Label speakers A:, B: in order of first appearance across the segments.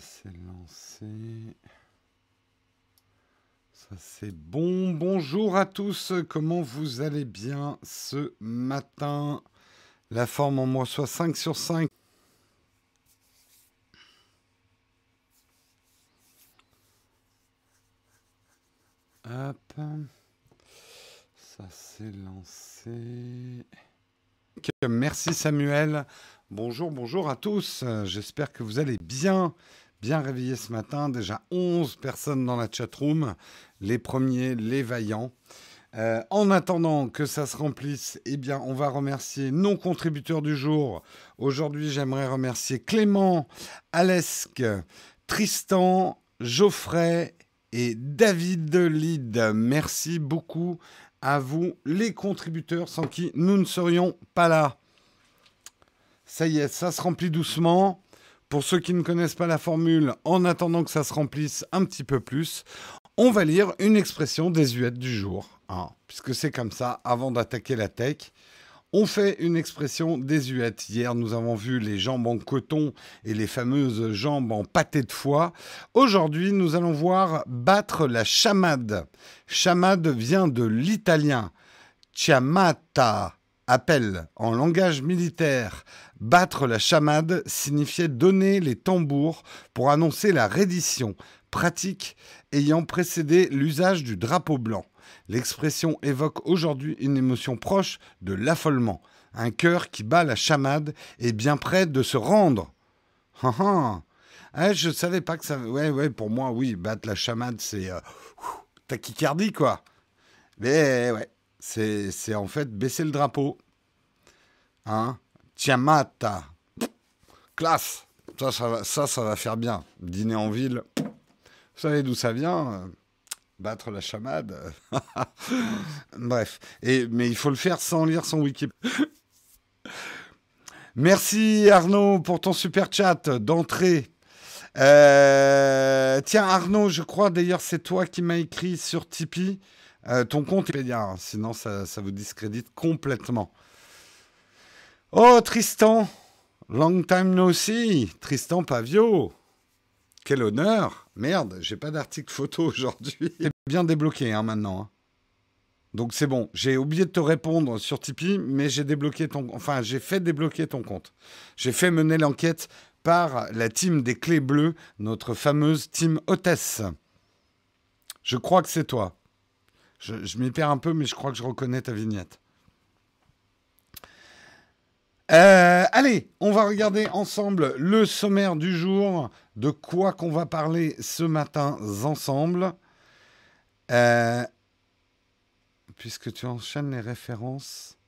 A: c'est lancé. Ça c'est bon. Bonjour à tous. Comment vous allez bien ce matin? La forme en moi soit 5 sur 5. Hop. Ça c'est lancé. Merci Samuel. Bonjour, bonjour à tous. J'espère que vous allez bien, bien réveillés ce matin. Déjà 11 personnes dans la chatroom. Les premiers, les vaillants. Euh, en attendant que ça se remplisse, eh bien, on va remercier nos contributeurs du jour. Aujourd'hui, j'aimerais remercier Clément, Alesque, Tristan, Geoffrey et David Lide. Merci beaucoup à vous, les contributeurs, sans qui nous ne serions pas là. Ça y est, ça se remplit doucement. Pour ceux qui ne connaissent pas la formule, en attendant que ça se remplisse un petit peu plus, on va lire une expression désuète du jour. Hein, puisque c'est comme ça, avant d'attaquer la tech, on fait une expression désuète. Hier, nous avons vu les jambes en coton et les fameuses jambes en pâté de foie. Aujourd'hui, nous allons voir battre la chamade. Chamade vient de l'italien chiamata, appel en langage militaire. Battre la chamade signifiait donner les tambours pour annoncer la reddition, pratique ayant précédé l'usage du drapeau blanc. L'expression évoque aujourd'hui une émotion proche de l'affolement. Un cœur qui bat la chamade est bien près de se rendre. Ah, je savais pas que ça. Ouais, ouais, pour moi, oui, battre la chamade, c'est euh, tachycardie, quoi. Mais ouais, c'est en fait baisser le drapeau. Hein? Tiamata. Classe. Ça ça, ça, va faire bien. Dîner en ville. Vous savez d'où ça vient? Battre la chamade. Bref. Et, mais il faut le faire sans lire son wiki. Merci Arnaud pour ton super chat d'entrée. Euh, tiens Arnaud, je crois d'ailleurs c'est toi qui m'as écrit sur Tipeee. Euh, ton compte est bien, sinon ça, ça vous discrédite complètement. Oh, Tristan Long time no see Tristan Pavio Quel honneur Merde, j'ai pas d'article photo aujourd'hui. C'est bien débloqué hein, maintenant. Hein. Donc c'est bon, j'ai oublié de te répondre sur Tipeee, mais j'ai débloqué ton... Enfin, j'ai fait débloquer ton compte. J'ai fait mener l'enquête par la team des clés bleues, notre fameuse team hôtesse. Je crois que c'est toi. Je, m'y perds un peu, mais je crois que je reconnais ta vignette. Euh, allez, on va regarder ensemble le sommaire du jour, de quoi qu'on va parler ce matin ensemble. Euh, puisque tu enchaînes les références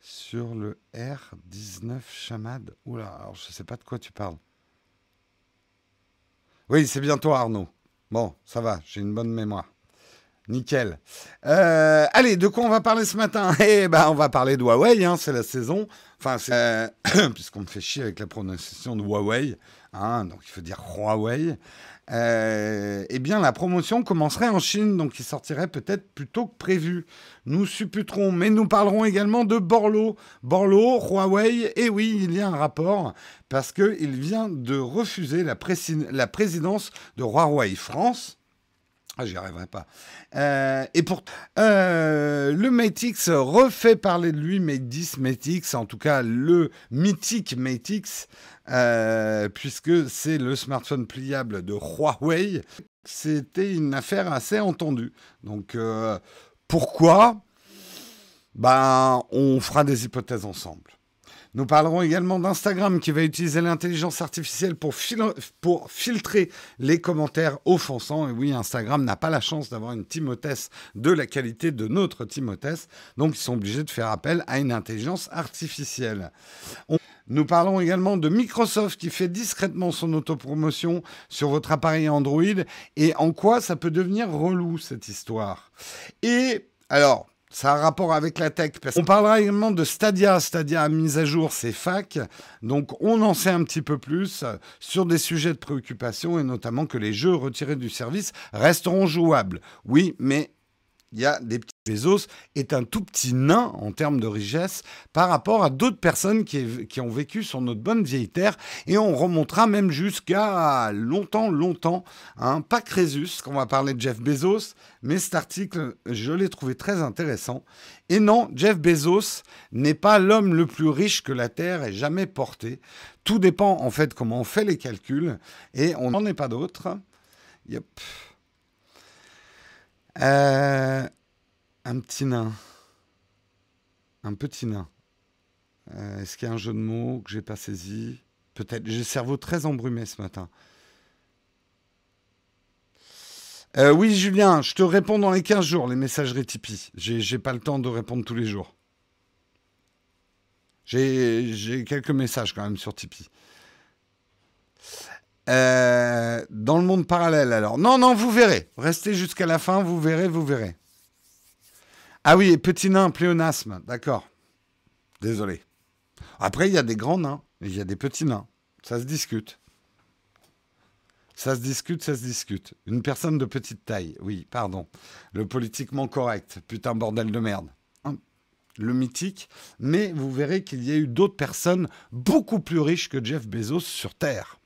A: sur le R19 Chamad. Oula, alors je ne sais pas de quoi tu parles. Oui, c'est bien toi Arnaud. Bon, ça va, j'ai une bonne mémoire. Nickel. Euh, allez, de quoi on va parler ce matin? Eh ben, on va parler de Huawei, hein, c'est la saison. Enfin, euh, puisqu'on me fait chier avec la prononciation de Huawei, hein, donc il faut dire Huawei. Euh, eh bien, la promotion commencerait en Chine, donc il sortirait peut-être plus tôt que prévu. Nous supputerons, mais nous parlerons également de Borlo. Borlo, Huawei, et oui, il y a un rapport, parce qu'il vient de refuser la, la présidence de Huawei France ah, j'y arriverai pas. Euh, et pour euh, le Mate X refait parler de lui, Mate 10, Mate X, en tout cas le mythique Mate X, euh, puisque c'est le smartphone pliable de Huawei. C'était une affaire assez entendue. Donc pourquoi? Ben, on fera des hypothèses ensemble. Nous parlerons également d'Instagram qui va utiliser l'intelligence artificielle pour, filtrer les commentaires offensants. Et oui, Instagram n'a pas la chance d'avoir une Timothée de la qualité de notre Timothée. Donc, ils sont obligés de faire appel à une intelligence artificielle. Nous parlons également de Microsoft qui fait discrètement son autopromotion sur votre appareil Android et en quoi ça peut devenir relou cette histoire? Et alors, ça a rapport avec la tech. On parlera également de Stadia. Stadia a mis à jour ses facs. Donc, on en sait un petit peu plus sur des sujets de préoccupation et notamment que les jeux retirés du service resteront jouables. Oui, mais il y a des petits Bezos est un tout petit nain en termes de richesse par rapport à d'autres personnes qui, qui, ont vécu sur notre bonne vieille terre et on remontera même jusqu'à longtemps, longtemps, hein, pas Crésus, qu'on va parler de Jeff Bezos, mais cet article, je l'ai trouvé très intéressant. Et non, Jeff Bezos n'est pas l'homme le plus riche que la Terre ait jamais porté. Tout dépend en fait comment on fait les calculs et on n'en est pas d'autres. Yep. Euh, un petit nain. Un petit nain. Euh, est-ce qu'il y a un jeu de mots que j'ai pas saisi? Peut-être. J'ai le cerveau très embrumé ce matin. Euh, oui, Julien, je te réponds dans les 15 jours, les messageries Tipeee. J'ai pas le temps de répondre tous les jours. J'ai quelques messages quand même sur Tipeee. Euh, dans le monde parallèle, alors. Non, non, vous verrez. Restez jusqu'à la fin, vous verrez, vous verrez. Ah oui, petit nain, pléonasme, d'accord. Désolé. Après, il y a des grands nains, il y a des petits nains. Ça se discute. Ça se discute, ça se discute. Une personne de petite taille, oui, pardon. Le politiquement correct, putain bordel de merde. Hein. Le mythique, mais vous verrez qu'il y a eu d'autres personnes beaucoup plus riches que Jeff Bezos sur Terre.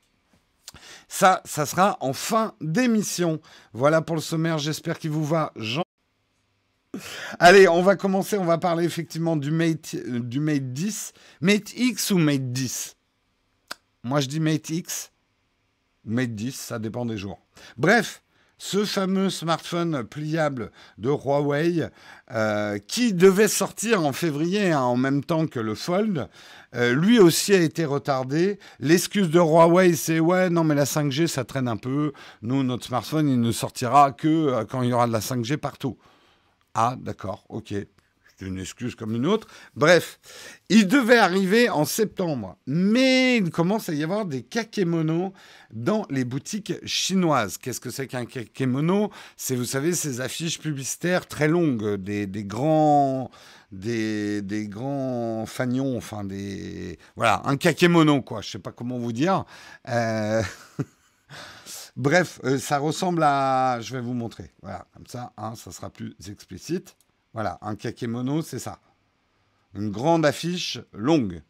A: Ça, ça sera en fin d'émission. Voilà pour le sommaire, j'espère qu'il vous va. Jean Allez, on va commencer, on va parler effectivement du Mate, euh, du Mate 10. Mate X ou Mate 10 Moi je dis Mate X, Mate 10, ça dépend des jours. Bref, ce fameux smartphone pliable de Huawei euh, qui devait sortir en février hein, en même temps que le Fold, euh, lui aussi a été retardé. L'excuse de Huawei, c'est ouais, non mais la 5G ça traîne un peu. Nous, notre smartphone, il ne sortira que euh, quand il y aura de la 5G partout. Ah, d'accord, ok une excuse comme une autre. Bref, il devait arriver en septembre, mais il commence à y avoir des kakémonos dans les boutiques chinoises. Qu'est-ce que c'est qu'un kakémono? C'est, vous savez, ces affiches publicitaires très longues, des, grands... Des, grands fagnons, enfin des... Voilà, un kakémono, quoi. Je sais pas comment vous dire. Euh, bref, euh, ça ressemble à... Je vais vous montrer. Voilà, comme ça, hein, ça sera plus explicite. Voilà, un kakémono, c'est ça. Une grande affiche longue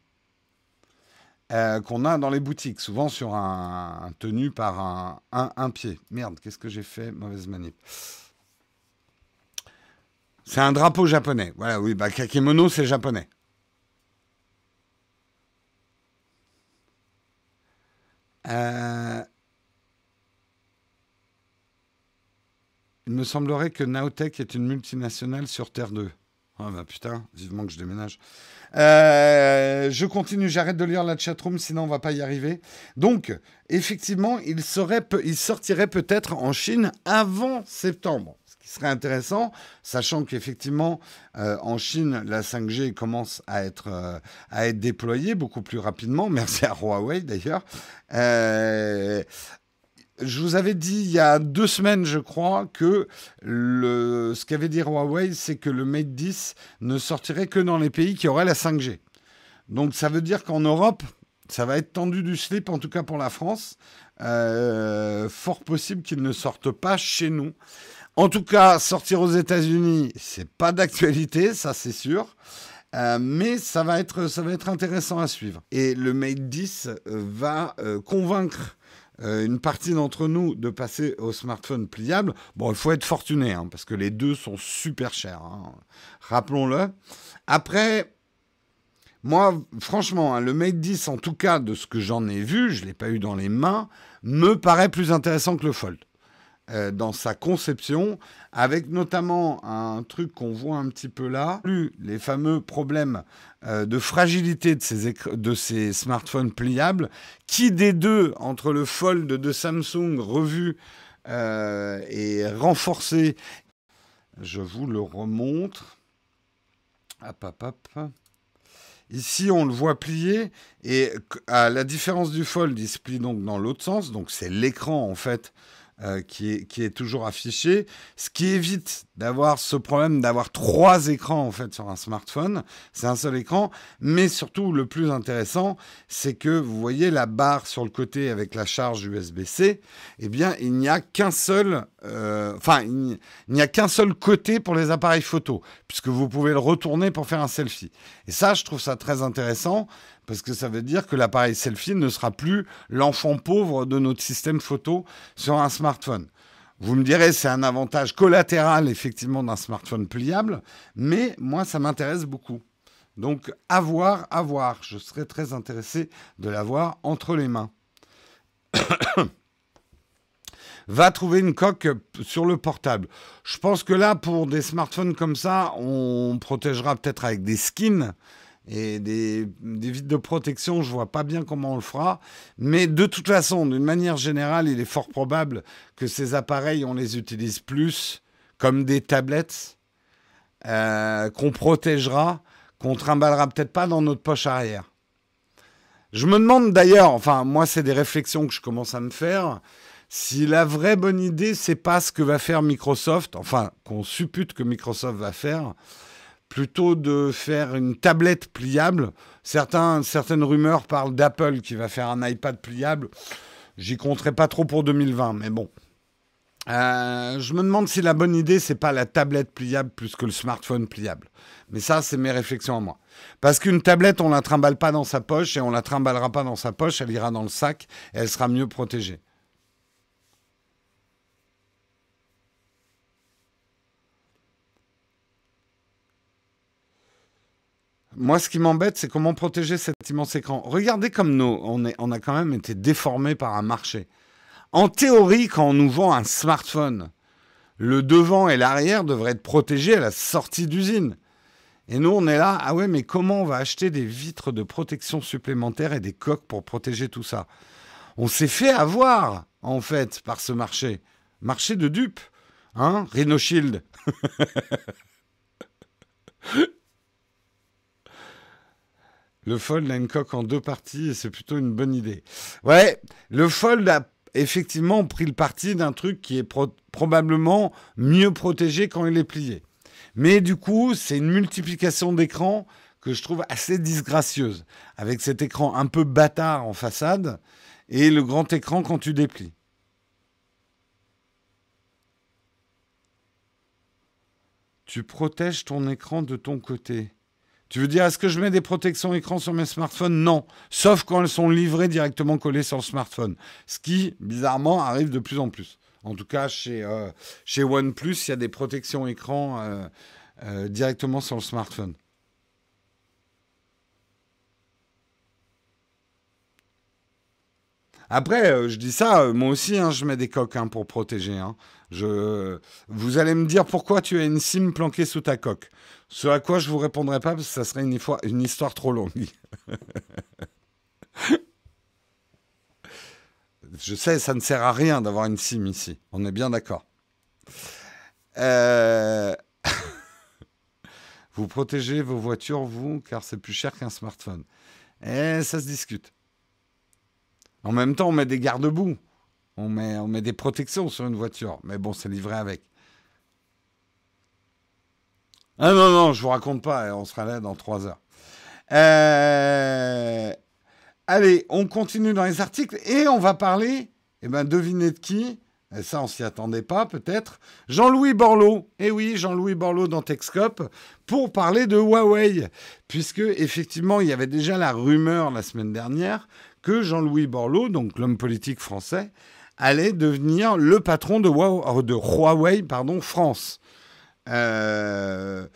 A: euh, qu'on a dans les boutiques, souvent sur un, tenu par un, pied. Merde, qu'est-ce que j'ai fait? Mauvaise manip. C'est un drapeau japonais. Voilà, oui, bah kakémono, c'est japonais. Euh, Il me semblerait que Naotech est une multinationale sur Terre 2. Ah bah putain, vivement que je déménage. Euh, je continue, j'arrête de lire la chatroom, sinon on va pas y arriver. Donc, effectivement, il, serait, il sortirait peut-être en Chine avant septembre. Ce qui serait intéressant, sachant qu'effectivement, euh, en Chine, la 5G commence à être, euh, à être déployée beaucoup plus rapidement. Merci à Huawei d'ailleurs je vous avais dit il y a deux semaines, je crois, que ce qu'avait dit Huawei, c'est que le Mate 10 ne sortirait que dans les pays qui auraient la 5G. Donc ça veut dire qu'en Europe, ça va être tendu du slip, en tout cas pour la France. Euh, fort possible qu'il ne sorte pas chez nous. En tout cas, sortir aux États-Unis, c'est pas d'actualité, ça c'est sûr. Euh, mais ça va, être, ça va être intéressant à suivre. Et le Mate 10 va euh, convaincre euh, une partie d'entre nous de passer au smartphone pliable. Bon, il faut être fortuné, hein, parce que les deux sont super chers. Hein. Rappelons-le. Après, moi, franchement, hein, le Mate 10, en tout cas, de ce que j'en ai vu, je ne l'ai pas eu dans les mains, me paraît plus intéressant que le Fold. Euh, dans sa conception, avec notamment un truc qu'on voit un petit peu là, les fameux problèmes euh, de fragilité de ces, smartphones pliables. Qui des deux, entre le Fold de Samsung revu euh, et renforcé, je vous le remontre. Hop, hop, hop. Ici, on le voit plier et à la différence du Fold, il se plie donc dans l'autre sens. Donc, c'est l'écran en fait euh, qui, est, toujours affiché, ce qui évite d'avoir ce problème d'avoir trois écrans en fait sur un smartphone. C'est un seul écran, mais surtout le plus intéressant, c'est que vous voyez la barre sur le côté avec la charge USB-C. Eh bien, il n'y a qu'un seul, euh, enfin, il n'y a qu'un seul côté pour les appareils photo, puisque vous pouvez le retourner pour faire un selfie. Et ça, je trouve ça très intéressant parce que ça veut dire que l'appareil selfie ne sera plus l'enfant pauvre de notre système photo sur un smartphone. Vous me direz, c'est un avantage collatéral effectivement d'un smartphone pliable, mais moi, ça m'intéresse beaucoup. Donc, à voir, à voir. Je serais très intéressé de l'avoir entre les mains. Va trouver une coque sur le portable. Je pense que là, pour des smartphones comme ça, on protégera peut-être avec des skins et des, des vitres de protection, je vois pas bien comment on le fera. Mais de toute façon, d'une manière générale, il est fort probable que ces appareils, on les utilise plus comme des tablettes euh, qu'on protégera, qu'on trimballera peut-être pas dans notre poche arrière. Je me demande d'ailleurs, enfin moi c'est des réflexions que je commence à me faire, si la vraie bonne idée c'est pas ce que va faire Microsoft, enfin qu'on suppute que Microsoft va faire, plutôt de faire une tablette pliable. Certaines rumeurs parlent d'Apple qui va faire un iPad pliable. J'y compterai pas trop pour 2020, mais bon. Euh, je me demande si la bonne idée, c'est pas la tablette pliable plus que le smartphone pliable. Mais ça, c'est mes réflexions à moi. Parce qu'une tablette, on la trimballe pas dans sa poche et on la trimballera pas dans sa poche, elle ira dans le sac et elle sera mieux protégée. Moi, ce qui m'embête, c'est comment protéger cet immense écran. Regardez comme nous, on, a quand même été déformés par un marché. En théorie, quand on nous vend un smartphone, le devant et l'arrière devraient être protégés à la sortie d'usine. Et nous, on est là, ah ouais, mais comment on va acheter des vitres de protection supplémentaires et des coques pour protéger tout ça? On s'est fait avoir, en fait, par ce marché. Marché de dupes. Hein Rhino Shield. Le Fold a une coque en deux parties et c'est plutôt une bonne idée. Ouais, le Fold a effectivement pris le parti d'un truc qui est probablement mieux protégé quand il est plié. Mais du coup, c'est une multiplication d'écrans que je trouve assez disgracieuse, avec cet écran un peu bâtard en façade et le grand écran quand tu déplies. Tu protèges ton écran de ton côté. Tu veux dire, est-ce que je mets des protections écran sur mes smartphones? Non. Sauf quand elles sont livrées directement collées sur le smartphone. Ce qui, bizarrement, arrive de plus en plus. En tout cas, chez, euh, chez OnePlus, il y a des protections écran euh, euh, directement sur le smartphone. Après, je dis ça, moi aussi, hein, je mets des coques hein, pour protéger. Hein. Je... Vous allez me dire pourquoi tu as une SIM planquée sous ta coque. Ce à quoi je vous répondrai pas parce que ça serait une, une histoire trop longue. je sais, ça ne sert à rien d'avoir une SIM ici. On est bien d'accord. Euh, vous protégez vos voitures, vous, car c'est plus cher qu'un smartphone. Et eh, ça se discute. En même temps, on met des garde-boue. On met, des protections sur une voiture. Mais bon, c'est livré avec. Ah non, non, je vous raconte pas, on sera là dans trois heures. Euh, allez, on continue dans les articles et on va parler, eh ben, devinez de qui et ça, on s'y attendait pas, peut-être. Jean-Louis Borloo. Eh oui, Jean-Louis Borloo dans Techscope pour parler de Huawei. Puisque, effectivement, il y avait déjà la rumeur la semaine dernière que Jean-Louis Borloo, donc l'homme politique français, allait devenir le patron de Huawei, Huawei pardon, France. Euh,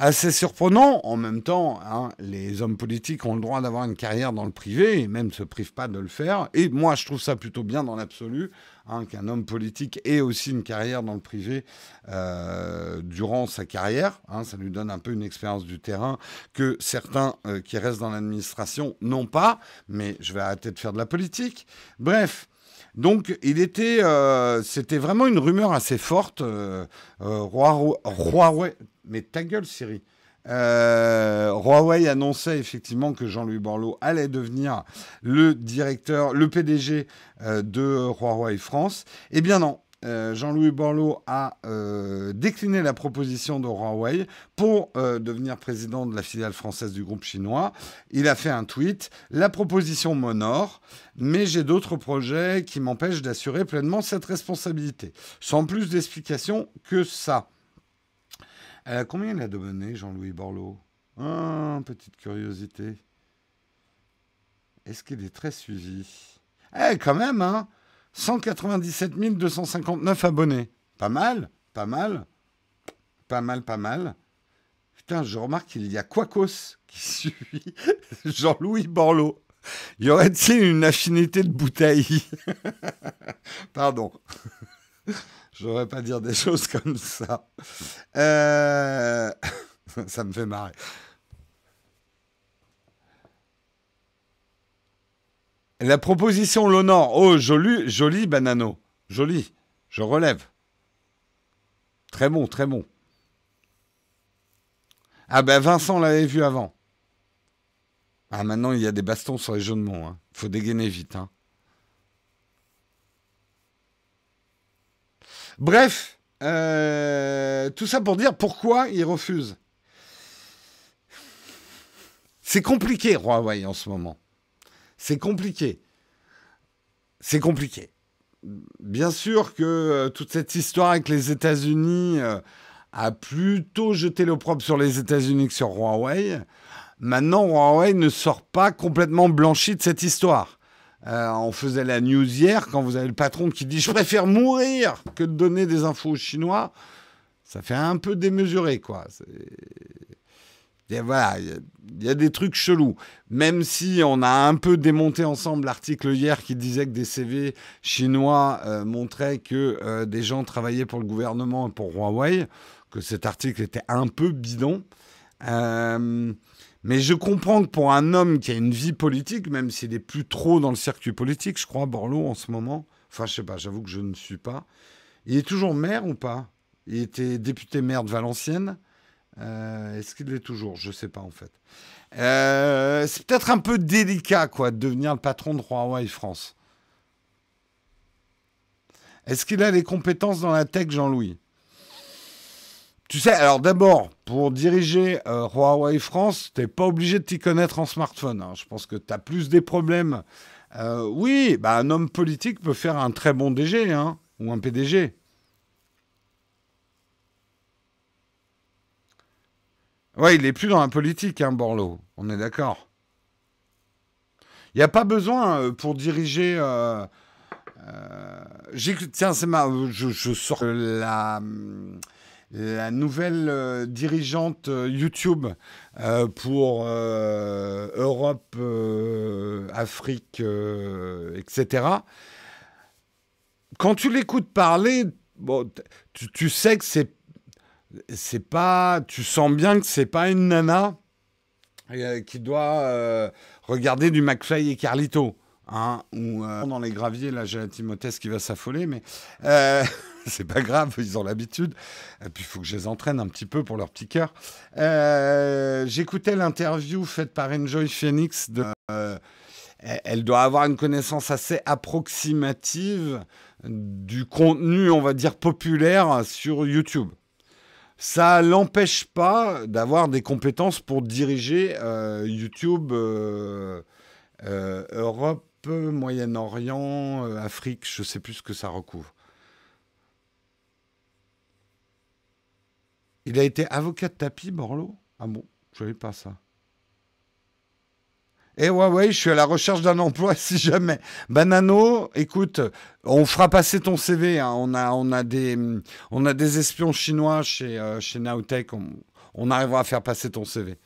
A: assez surprenant. En même temps, hein, les hommes politiques ont le droit d'avoir une carrière dans le privé et même ne se privent pas de le faire. Et moi, je trouve ça plutôt bien dans l'absolu hein, qu'un homme politique ait aussi une carrière dans le privé euh, durant sa carrière. Hein. ça lui donne un peu une expérience du terrain que certains euh, qui restent dans l'administration n'ont pas. Mais je vais arrêter de faire de la politique. Bref. Donc, il était, euh, c'était vraiment une rumeur assez forte. Roi, mais ta gueule, Siri. Euh, Huawei annonçait effectivement que Jean-Louis Borloo allait devenir le directeur, le PDG euh, de Huawei France. Eh bien non, euh, Jean-Louis Borloo a décliné la proposition de Huawei pour devenir président de la filiale française du groupe chinois. Il a fait un tweet. La proposition m'honore, mais j'ai d'autres projets qui m'empêchent d'assurer pleinement cette responsabilité. Sans plus d'explications que ça. Euh, combien il a donné, Jean-Louis Borloo? Ah, Petite curiosité. Est-ce qu'il est très suivi? Eh, quand même, hein 197 259 abonnés. Pas mal, pas mal. Pas mal, pas mal. Putain, je remarque qu'il y a Quacos qui suit Jean-Louis Borloo. Y aurait-il une affinité de bouteille? Pardon. Je ne pas dire des choses comme ça. Euh, ça me fait marrer. La proposition l'honore. Oh, joli, joli banano. Joli. Je relève. Très bon, très bon. Ah ben Vincent l'avait vu avant. Ah maintenant il y a des bastons sur les jeux de hein. faut dégainer vite. Hein. Bref, euh, tout ça pour dire pourquoi il refuse. C'est compliqué, Huawei, en ce moment. C'est compliqué. C'est compliqué. Bien sûr que euh, toute cette histoire avec les États-Unis euh, a plutôt jeté l'opprobre sur les États-Unis que sur Huawei. Maintenant, Huawei ne sort pas complètement blanchi de cette histoire. Euh, on faisait la news hier, quand vous avez le patron qui dit Je préfère mourir que de donner des infos aux Chinois, ça fait un peu démesuré, quoi. voilà, il y, a des trucs chelous. Même si on a un peu démonté ensemble l'article hier qui disait que des CV chinois euh, montraient que euh, des gens travaillaient pour le gouvernement et pour Huawei, que cet article était un peu bidon. Mais je comprends que pour un homme qui a une vie politique, même s'il n'est plus trop dans le circuit politique, je crois, Borloo en ce moment, enfin je sais pas, j'avoue que je ne suis pas, il est toujours maire ou pas? Il était député maire de Valenciennes. Euh, est-ce qu'il l'est toujours? Je ne sais pas en fait. Euh, c'est peut-être un peu délicat quoi, de devenir le patron de Huawei France. Est-ce qu'il a les compétences dans la tech, Jean-Louis? Tu sais, alors d'abord, pour diriger euh, Huawei France, tu n'es pas obligé de t'y connaître en smartphone. Hein. Je pense que tu as plus des problèmes. Euh, oui, bah, un homme politique peut faire un très bon DG hein, ou un PDG. Ouais, il n'est plus dans la politique, hein, Borloo. On est d'accord. Il n'y a pas besoin euh, pour diriger. tiens, c'est ma. Je, je, sors la la nouvelle euh, dirigeante euh, YouTube euh, pour Europe, Afrique, etc. Quand tu l'écoutes parler, bon, tu, sais que c'est c'est pas, tu sens bien que c'est pas une nana qui doit regarder du McFly et Carlito. Hein, ou dans les graviers, là j'ai la Timothée qui va s'affoler, mais c'est pas grave, ils ont l'habitude. Et puis il faut que je les entraîne un petit peu pour leur petit cœur. Euh, j'écoutais l'interview faite par Enjoy Phoenix. Euh, elle doit avoir une connaissance assez approximative du contenu, on va dire, populaire sur YouTube. Ça l'empêche pas d'avoir des compétences pour diriger euh, YouTube Europe, Moyen-Orient, Afrique, je sais plus ce que ça recouvre. Il a été avocat de tapis, Borloo? Ah bon, je savais pas ça. Eh ouais, ouais, je suis à la recherche d'un emploi si jamais. Banano, écoute, on fera passer ton CV. Hein. On, a, on, a des, on a des espions chinois chez, euh, chez Nowtech. On, on arrivera à faire passer ton CV.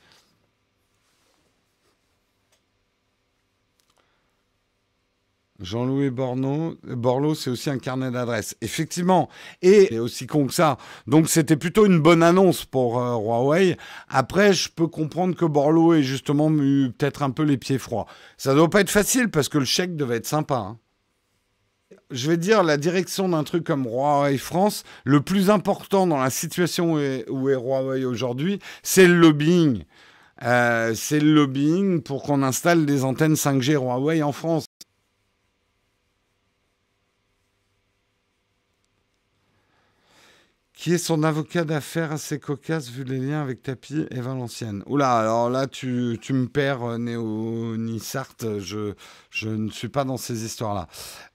A: Jean-Louis Borloo, c'est aussi un carnet d'adresses. Effectivement, et c'est aussi con que ça. Donc c'était plutôt une bonne annonce pour euh, Huawei. Après, je peux comprendre que Borloo ait justement eu peut-être un peu les pieds froids. Ça doit pas être facile parce que le chèque devait être sympa. Hein. je vais dire la direction d'un truc comme Huawei France, le plus important dans la situation où est, où est Huawei aujourd'hui, c'est le lobbying. Euh, c'est le lobbying pour qu'on installe des antennes 5G Huawei en France. Qui est son avocat d'affaires assez cocasse vu les liens avec Tapi et Valenciennes Oula, alors là, tu, tu me perds, euh, Néo Nissart, je, je ne suis pas dans ces histoires-là.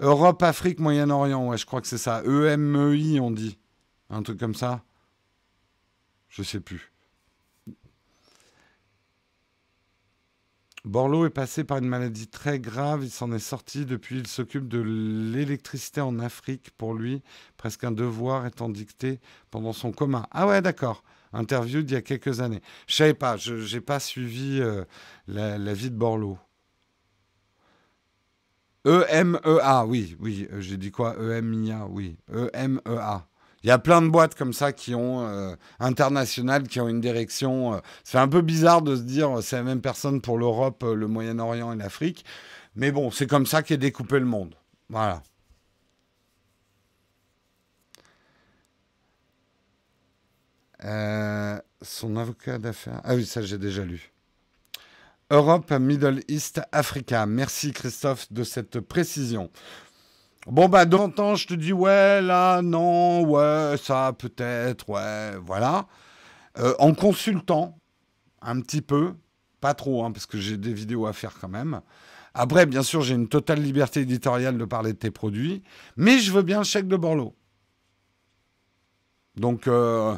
A: Europe, Afrique, Moyen-Orient, ouais, je crois que c'est ça. EMEI, on dit. Un truc comme ça Je sais plus. Borloo est passé par une maladie très grave, il s'en est sorti, depuis il s'occupe de l'électricité en Afrique. Pour lui, presque un devoir étant dicté pendant son coma. Ah ouais, d'accord. Interview d'il y a quelques années. Je savais pas, je n'ai pas suivi euh, la, vie de Borloo. E-M-E-A, oui, oui, euh, j'ai dit quoi? E-M-I-A, oui. E-M-E-A. Il y a plein de boîtes comme ça qui ont euh, internationales, qui ont une direction. Euh, c'est un peu bizarre de se dire c'est la même personne pour l'Europe, euh, le Moyen-Orient et l'Afrique. Mais bon, c'est comme ça qu'est découpé le monde. Voilà. son avocat d'affaires. Ah oui, ça j'ai déjà lu. Europe, Middle East, Africa. Merci Christophe de cette précision. Bon, bah, de temps en temps, je te dis, ouais, là, non, ouais, ça, peut-être, ouais, voilà. Euh, en consultant un petit peu, pas trop, hein, parce que j'ai des vidéos à faire quand même. Après, bien sûr, j'ai une totale liberté éditoriale de parler de tes produits, mais je veux bien le chèque de Borloo. Donc, euh,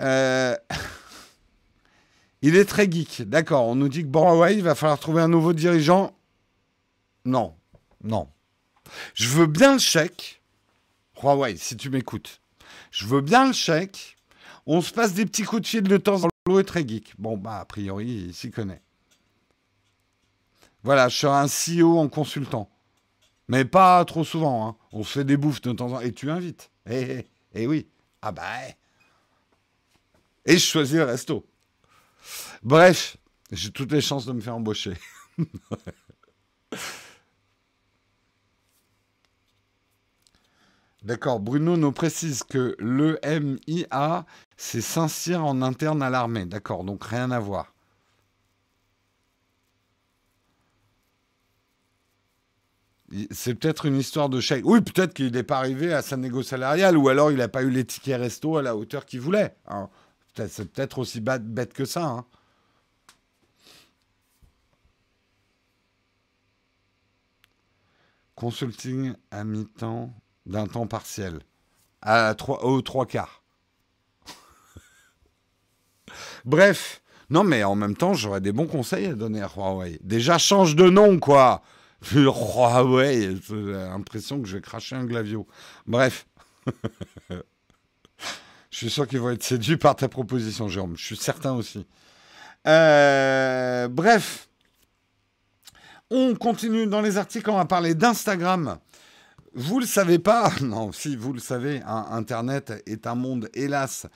A: euh, il est très geek, d'accord. On nous dit que bon, ouais, il va falloir trouver un nouveau dirigeant. Non, non. Je veux bien le chèque. Huawei, si tu m'écoutes. Je veux bien le chèque. On se passe des petits coups de fil de temps en temps. L'eau est très geek. Bon, bah, a priori, il s'y connaît. Voilà, je suis un CEO en consultant. Mais pas trop souvent. Hein. On se fait des bouffes de temps en temps. Et tu invites. Eh, eh, eh oui. Ah bah. Eh. Et je choisis le resto. Bref, j'ai toutes les chances de me faire embaucher. D'accord, Bruno nous précise que le MIA, c'est Saint-Cyr en interne à l'armée. D'accord, donc rien à voir. C'est peut-être une histoire de chèque. Oui, peut-être qu'il n'est pas arrivé à sa négo salariale, ou alors il n'a pas eu les tickets resto à la hauteur qu'il voulait. C'est peut-être aussi bête que ça. Hein. Consulting à mi-temps d'un temps partiel à trois, aux trois quarts. Bref, non mais en même temps, j'aurais des bons conseils à donner à Huawei. Déjà, change de nom, quoi. Huawei, j'ai l'impression que je vais cracher un glavio. Bref. je suis sûr qu'ils vont être séduits par ta proposition, Jérôme. Je suis certain aussi. Euh, bref. On continue dans les articles, on va parler d'Instagram. Vous le savez pas Non, si vous le savez, Internet est un monde, hélas,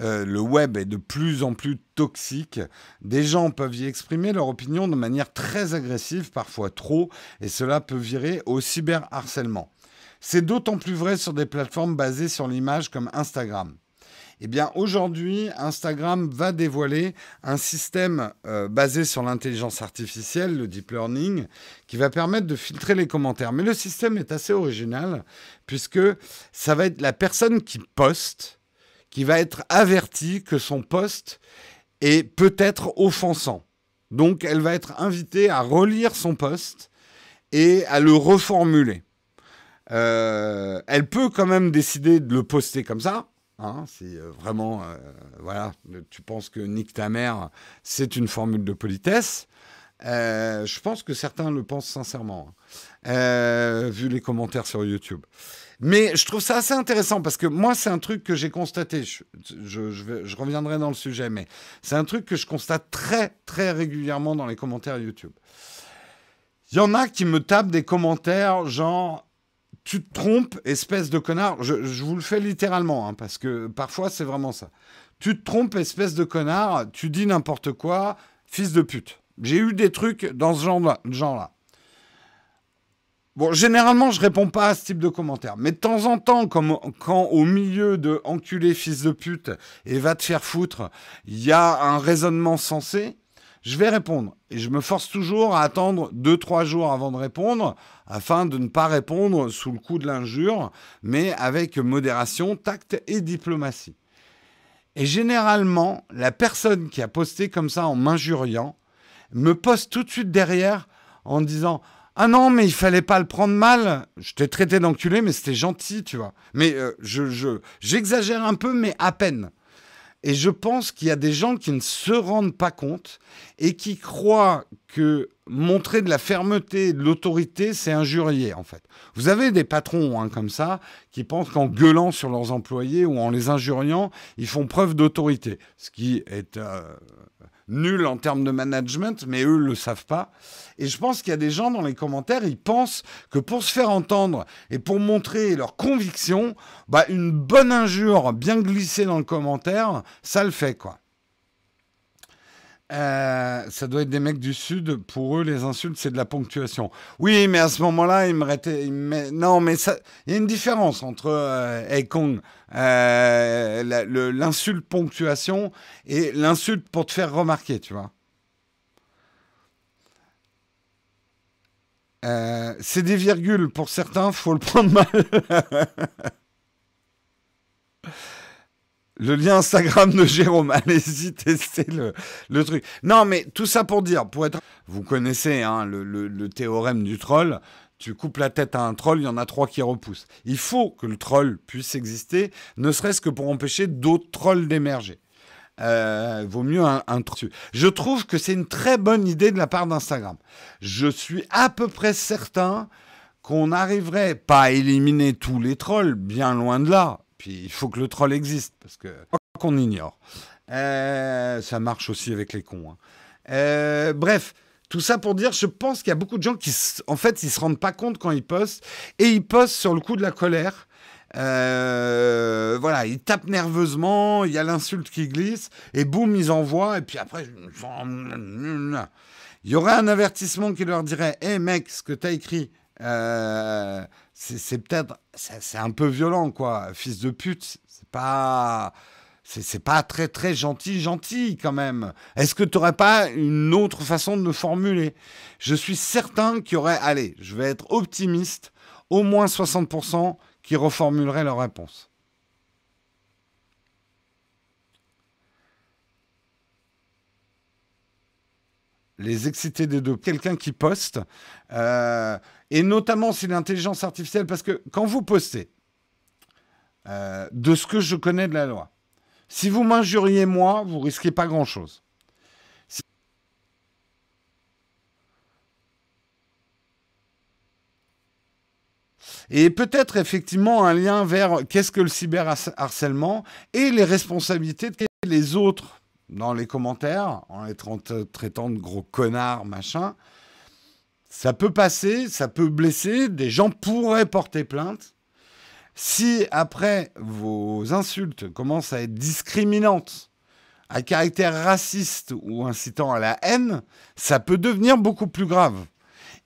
A: euh, le web est de plus en plus toxique. Des gens peuvent y exprimer leur opinion de manière très agressive, parfois trop, et cela peut virer au cyberharcèlement. C'est d'autant plus vrai sur des plateformes basées sur l'image comme Instagram. Eh bien, aujourd'hui, Instagram va dévoiler un système euh, basé sur l'intelligence artificielle, le deep learning, qui va permettre de filtrer les commentaires. Mais le système est assez original, puisque ça va être la personne qui poste, qui va être avertie que son poste est peut-être offensant. Donc, elle va être invitée à relire son poste et à le reformuler. Euh, elle peut quand même décider de le poster comme ça, Hein, c'est euh, vraiment, euh, voilà, tu penses que nique ta mère, c'est une formule de politesse. Euh, je pense que certains le pensent sincèrement, hein, vu les commentaires sur YouTube. Mais je trouve ça assez intéressant parce que moi, c'est un truc que j'ai constaté. Je, je, reviendrai dans le sujet, mais c'est un truc que je constate très, très régulièrement dans les commentaires YouTube. Il y en a qui me tapent des commentaires genre tu te trompes, espèce de connard. Je, vous le fais littéralement, hein, parce que parfois c'est vraiment ça. Tu te trompes, espèce de connard, tu dis n'importe quoi, fils de pute. J'ai eu des trucs dans ce genre-là. Bon, généralement, je réponds pas à ce type de commentaires. Mais de temps en temps, quand au milieu de enculé fils de pute et va te faire foutre, il y a un raisonnement sensé, je vais répondre. Et je me force toujours à attendre 2-3 jours avant de répondre, afin de ne pas répondre sous le coup de l'injure, mais avec modération, tact et diplomatie. Et généralement, la personne qui a posté comme ça en m'injuriant me poste tout de suite derrière en disant ah non, mais il fallait pas le prendre mal. Je t'ai traité d'enculé, mais c'était gentil, tu vois. Mais euh, je, j'exagère un peu, mais à peine. Et je pense qu'il y a des gens qui ne se rendent pas compte et qui croient que montrer de la fermeté, de l'autorité, c'est injurier, en fait. Vous avez des patrons hein, comme ça qui pensent qu'en gueulant sur leurs employés ou en les injuriant, ils font preuve d'autorité. Ce qui est euh, nul en termes de management, mais eux le savent pas. Et je pense qu'il y a des gens dans les commentaires, ils pensent que pour se faire entendre et pour montrer leur conviction, bah une bonne injure bien glissée dans le commentaire, ça le fait quoi. Euh, ça doit être des mecs du Sud. Pour eux, les insultes, c'est de la ponctuation. Oui, mais à ce moment-là, ils me Non, mais il y a une différence entre euh, euh, l'insulte ponctuation et l'insulte pour te faire remarquer, tu vois. Euh, c'est des virgules. Pour certains, faut le prendre mal. Le lien Instagram de Jérôme, allez-y, testez le, truc. Non, mais tout ça pour dire, pour être... Vous connaissez hein, le, théorème du troll. Tu coupes la tête à un troll, il y en a trois qui repoussent. Il faut que le troll puisse exister, ne serait-ce que pour empêcher d'autres trolls d'émerger. Euh, vaut mieux un, un Je trouve que c'est une très bonne idée de la part d'Instagram. Je suis à peu près certain qu'on n'arriverait pas à éliminer tous les trolls, bien loin de là. Puis il faut que le troll existe, parce que qu'on ignore. Euh, ça marche aussi avec les cons. Hein. Euh, bref, tout ça pour dire, je pense qu'il y a beaucoup de gens qui, en fait, ils se rendent pas compte quand ils postent, et ils postent sur le coup de la colère. Euh, voilà, ils tapent nerveusement, il y a l'insulte qui glisse, et boum, ils envoient, et puis après, il y aurait un avertissement qui leur dirait Hé hey, mec, ce que tu as écrit, c'est peut-être, c'est un peu violent, quoi. Fils de pute, c'est pas, c'est pas très très gentil, gentil quand même. Est-ce que tu n'aurais pas une autre façon de le formuler? Je suis certain qu'il y aurait, allez, je vais être optimiste, au moins 60% qui reformuleraient leur réponse. les excités des deux. Quelqu'un qui poste, euh, et notamment si l'intelligence artificielle, parce que quand vous postez, euh, de ce que je connais de la loi, si vous m'injuriez moi, vous risquez pas grand-chose. Et peut-être effectivement un lien vers qu'est-ce que le cyberharcèlement et les responsabilités de les autres dans les commentaires en les traitant de gros connards, machin. Ça peut passer, ça peut blesser, des gens pourraient porter plainte. Si après vos insultes commencent à être discriminantes, à caractère raciste ou incitant à la haine, ça peut devenir beaucoup plus grave.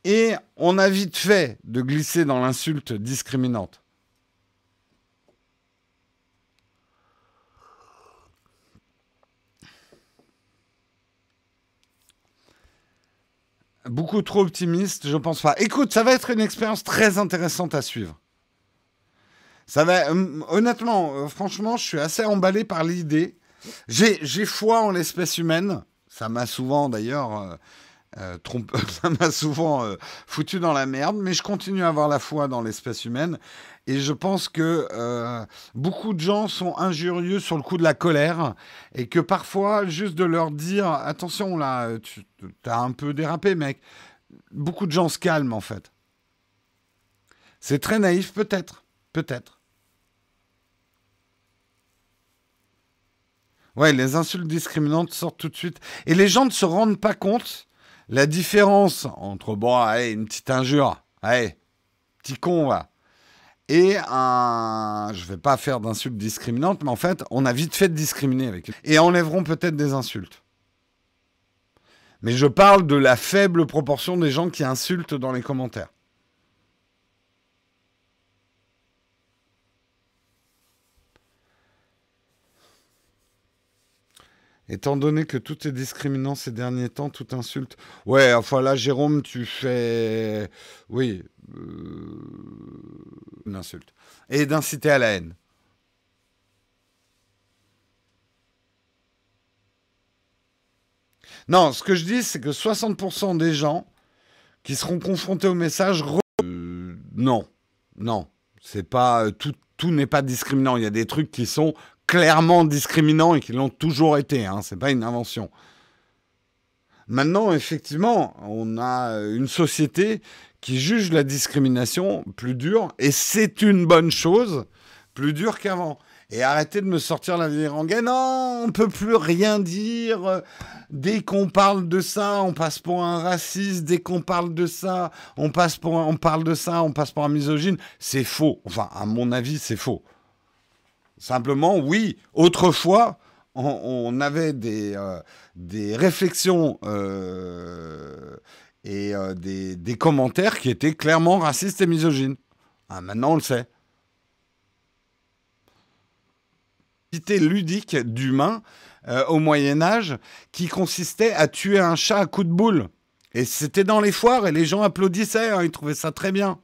A: Et on a vite fait de glisser dans l'insulte discriminante. Beaucoup trop optimiste, je pense pas. Écoute, ça va être une expérience très intéressante à suivre. Ça va, euh, honnêtement, euh, franchement, je suis assez emballé par l'idée. J'ai foi en l'espèce humaine. Ça m'a souvent, d'ailleurs, euh, ça m'a souvent foutu dans la merde, mais je continue à avoir la foi dans l'espèce humaine. Et je pense que euh, beaucoup de gens sont injurieux sur le coup de la colère et que parfois, juste de leur dire attention là, tu as un peu dérapé, mec, beaucoup de gens se calment en fait. C'est très naïf, peut-être. Peut-être. Ouais, les insultes discriminantes sortent tout de suite. Et les gens ne se rendent pas compte la différence entre, bon, une petite injure, allez, petit con, va et un, je vais pas faire d'insultes discriminantes, mais en fait, on a vite fait de discriminer avec eux. Et enlèveront peut-être des insultes. Mais je parle de la faible proportion des gens qui insultent dans les commentaires. Étant donné que tout est discriminant ces derniers temps, tout insulte. Ouais, enfin là, Jérôme, tu fais. Oui. Euh, une insulte. Et d'inciter à la haine. Non, ce que je dis, c'est que 60% des gens qui seront confrontés au message. Euh, non, non. C'est pas. Tout, tout n'est pas discriminant. Il y a des trucs qui sont clairement discriminants et qui l'ont toujours été. Hein, c'est pas une invention. Maintenant, effectivement, on a une société qui juge la discrimination plus dure, et c'est une bonne chose, plus dure qu'avant. Et arrêtez de me sortir la vieille rengaine. Non, on peut plus rien dire. Dès qu'on parle de ça, on passe pour un raciste. Dès qu'on parle de ça, on passe pour on parle de ça, on passe pour un misogyne. C'est faux. Enfin, à mon avis, c'est faux. Simplement, oui, autrefois, on, avait des, euh, réflexions euh, et euh, des, commentaires qui étaient clairement racistes et misogynes. Ah, maintenant, on le sait. ludique d'humain au Moyen Âge qui consistait à tuer un chat à coups de boule. Et c'était dans les foires et les gens applaudissaient, hein, ils trouvaient ça très bien.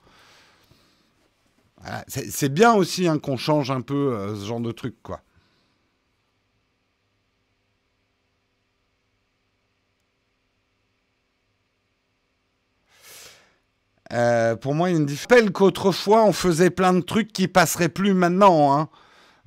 A: C'est bien aussi hein, qu'on change un peu euh, ce genre de truc, quoi. Euh, pour moi, il y a une qu'autrefois, on faisait plein de trucs qui passeraient plus maintenant. Hein.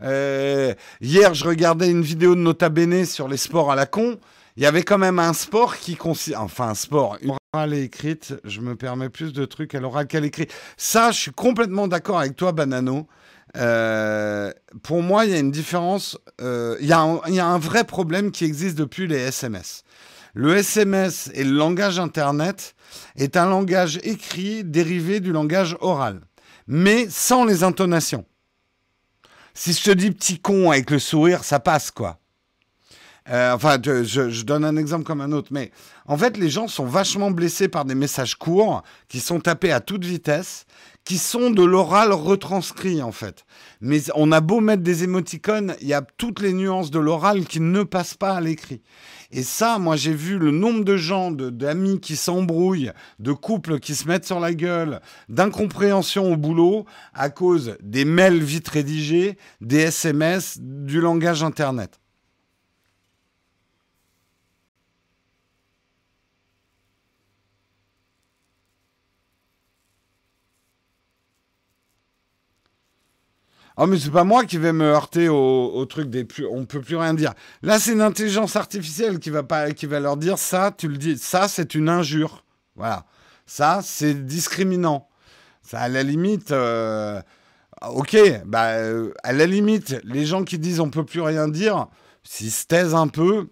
A: Euh, hier, je regardais une vidéo de Nota Bene sur les sports à la con. Il y avait quand même un sport qui consiste... Enfin, un sport, l'oral est écrite, je me permets plus de trucs à l'oral qu'à l'écrit. Ça, je suis complètement d'accord avec toi, Banano. Euh, pour moi, il y a une différence. Euh, il, y a un, vrai problème qui existe depuis les SMS. Le SMS et le langage Internet est un langage écrit dérivé du langage oral, mais sans les intonations. Si je te dis petit con avec le sourire, ça passe quoi. Euh, enfin, je, donne un exemple comme un autre, mais en fait, les gens sont vachement blessés par des messages courts qui sont tapés à toute vitesse, qui sont de l'oral retranscrit en fait. Mais on a beau mettre des émoticônes, il y a toutes les nuances de l'oral qui ne passent pas à l'écrit. Et ça, moi, j'ai vu le nombre de gens, d'amis qui s'embrouillent, de couples qui se mettent sur la gueule, d'incompréhension au boulot à cause des mails vite rédigés, des SMS, du langage Internet. Oh, mais c'est pas moi qui vais me heurter au, truc des plus. On peut plus rien dire. Là, c'est une intelligence artificielle qui va, pas, qui va leur dire ça, tu le dis. Ça, c'est une injure. Voilà. Ça, c'est discriminant. Ça, à la limite. Euh, ok, bah, euh, à la limite, les gens qui disent on peut plus rien dire, s'ils se taisent un peu,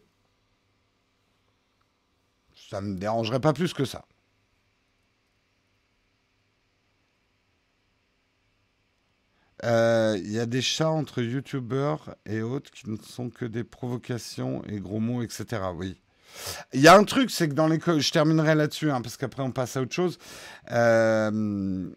A: ça me dérangerait pas plus que ça. Euh, il y a des chats entre youtubeurs et autres qui ne sont que des provocations et gros mots, etc. Oui. Il y a un truc, c'est que dans les... Je terminerai là-dessus, hein, parce qu'après on passe à autre chose. Euh,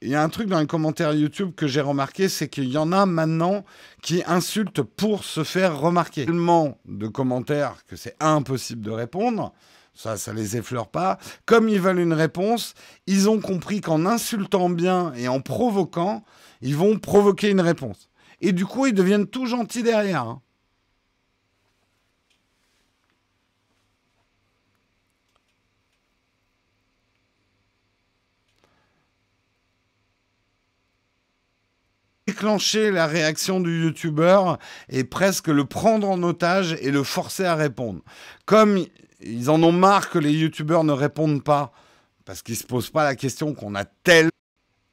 A: il y a un truc dans les commentaires YouTube que j'ai remarqué, c'est qu'il y en a maintenant qui insultent pour se faire remarquer. Tellement de commentaires que c'est impossible de répondre. Ça, ça les effleure pas. Comme ils veulent une réponse, ils ont compris qu'en insultant bien et en provoquant, ils vont provoquer une réponse. Et du coup, ils deviennent tout gentils derrière. Hein. déclencher la réaction du youtubeur et presque le prendre en otage et le forcer à répondre. Comme ils en ont marre que les youtubeurs ne répondent pas, parce qu'ils se posent pas la question qu'on a tel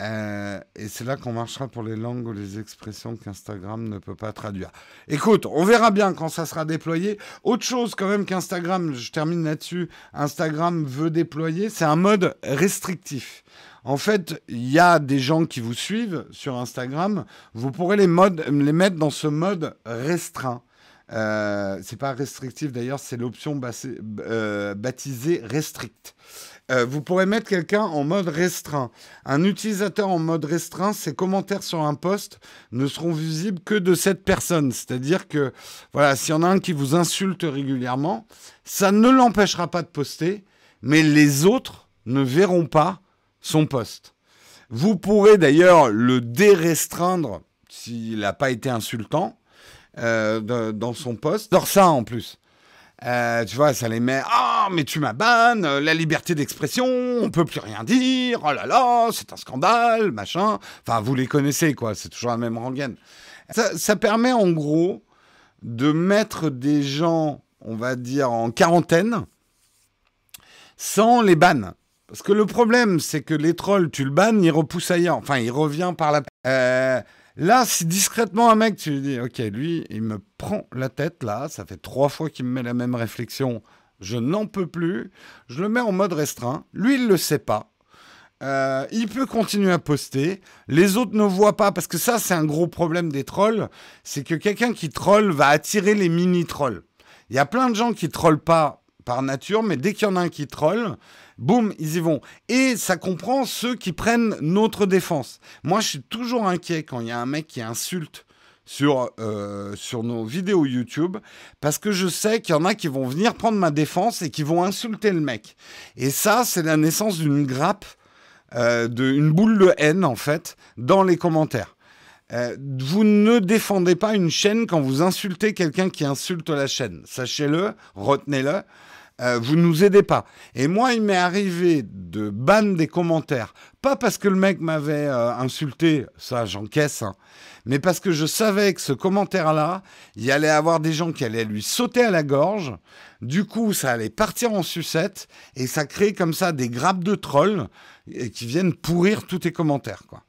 A: euh, et c'est là qu'on marchera pour les langues ou les expressions qu'Instagram ne peut pas traduire. Écoute, on verra bien quand ça sera déployé. Autre chose quand même qu'Instagram, je termine là-dessus, Instagram veut déployer, c'est un mode restrictif. En fait, il y a des gens qui vous suivent sur Instagram, vous pourrez les, les mettre dans ce mode restreint. Euh, c'est pas restrictif d'ailleurs, c'est l'option euh, baptisée restrict. Euh, vous pourrez mettre quelqu'un en mode restreint. Un utilisateur en mode restreint, ses commentaires sur un post ne seront visibles que de cette personne. C'est-à-dire que, voilà, s'il y en a un qui vous insulte régulièrement, ça ne l'empêchera pas de poster, mais les autres ne verront pas son post. Vous pourrez d'ailleurs le dérestreindre s'il n'a pas été insultant euh, dans son poste. Dans ça en plus. Euh, tu vois, ça les met. Ah, mais tu m'as ban, la liberté d'expression, on peut plus rien dire. Oh là là, c'est un scandale, machin. Enfin, vous les connaissez, quoi. C'est toujours la même rengaine. Ça, permet en gros de mettre des gens, on va dire, en quarantaine sans les ban. Parce que le problème, c'est que les trolls, tu le bannes, il repousse ailleurs. Enfin, il revient par la. Euh, Là, si discrètement un mec, tu lui dis, ok, lui, il me prend la tête là, ça fait trois fois qu'il me met la même réflexion, je n'en peux plus, je le mets en mode restreint, lui, il le sait pas. Euh, il peut continuer à poster. Les autres ne voient pas parce que ça, c'est un gros problème des trolls. C'est que quelqu'un qui troll va attirer les mini-trolls. Il y a plein de gens qui trollent pas par nature, mais dès qu'il y en a un qui troll, boum, ils y vont. Et ça comprend ceux qui prennent notre défense. Moi, je suis toujours inquiet quand il y a un mec qui insulte sur, euh, sur nos vidéos YouTube, parce que je sais qu'il y en a qui vont venir prendre ma défense et qui vont insulter le mec. Et ça, c'est la naissance d'une grappe, euh, d'une boule de haine, en fait, dans les commentaires. Euh, vous ne défendez pas une chaîne quand vous insultez quelqu'un qui insulte la chaîne. Sachez-le, retenez-le. Euh, vous ne nous aidez pas. Et moi, il m'est arrivé de ban des commentaires, pas parce que le mec m'avait euh, insulté, ça j'encaisse, hein, mais parce que je savais que ce commentaire-là, il y allait avoir des gens qui allaient lui sauter à la gorge, du coup ça allait partir en sucette, et ça crée comme ça des grappes de trolls qui viennent pourrir tous tes commentaires, quoi.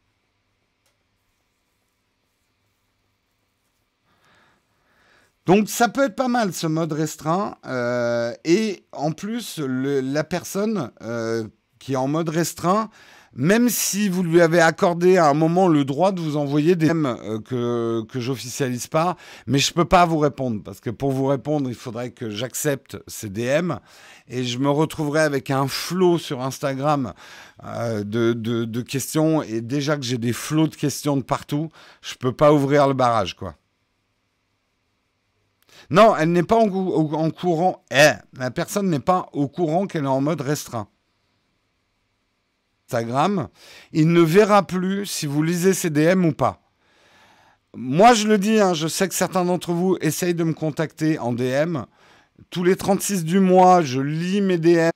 A: Donc ça peut être pas mal ce mode restreint. Euh, et en plus, la personne euh, qui est en mode restreint, même si vous lui avez accordé à un moment le droit de vous envoyer des DM euh, que, que j'officialise pas, mais je peux pas vous répondre parce que pour vous répondre, il faudrait que j'accepte ces DM et je me retrouverai avec un flot sur Instagram de, de, de, questions et déjà que j'ai des flots de questions de partout, je peux pas ouvrir le barrage quoi. Non, elle n'est pas en, courant. Eh, la personne n'est pas au courant qu'elle est en mode restreint. Instagram, il ne verra plus si vous lisez ses DM ou pas. Moi, je le dis, hein, je sais que certains d'entre vous essayent de me contacter en DM. Tous les 36 du mois, je lis mes DM.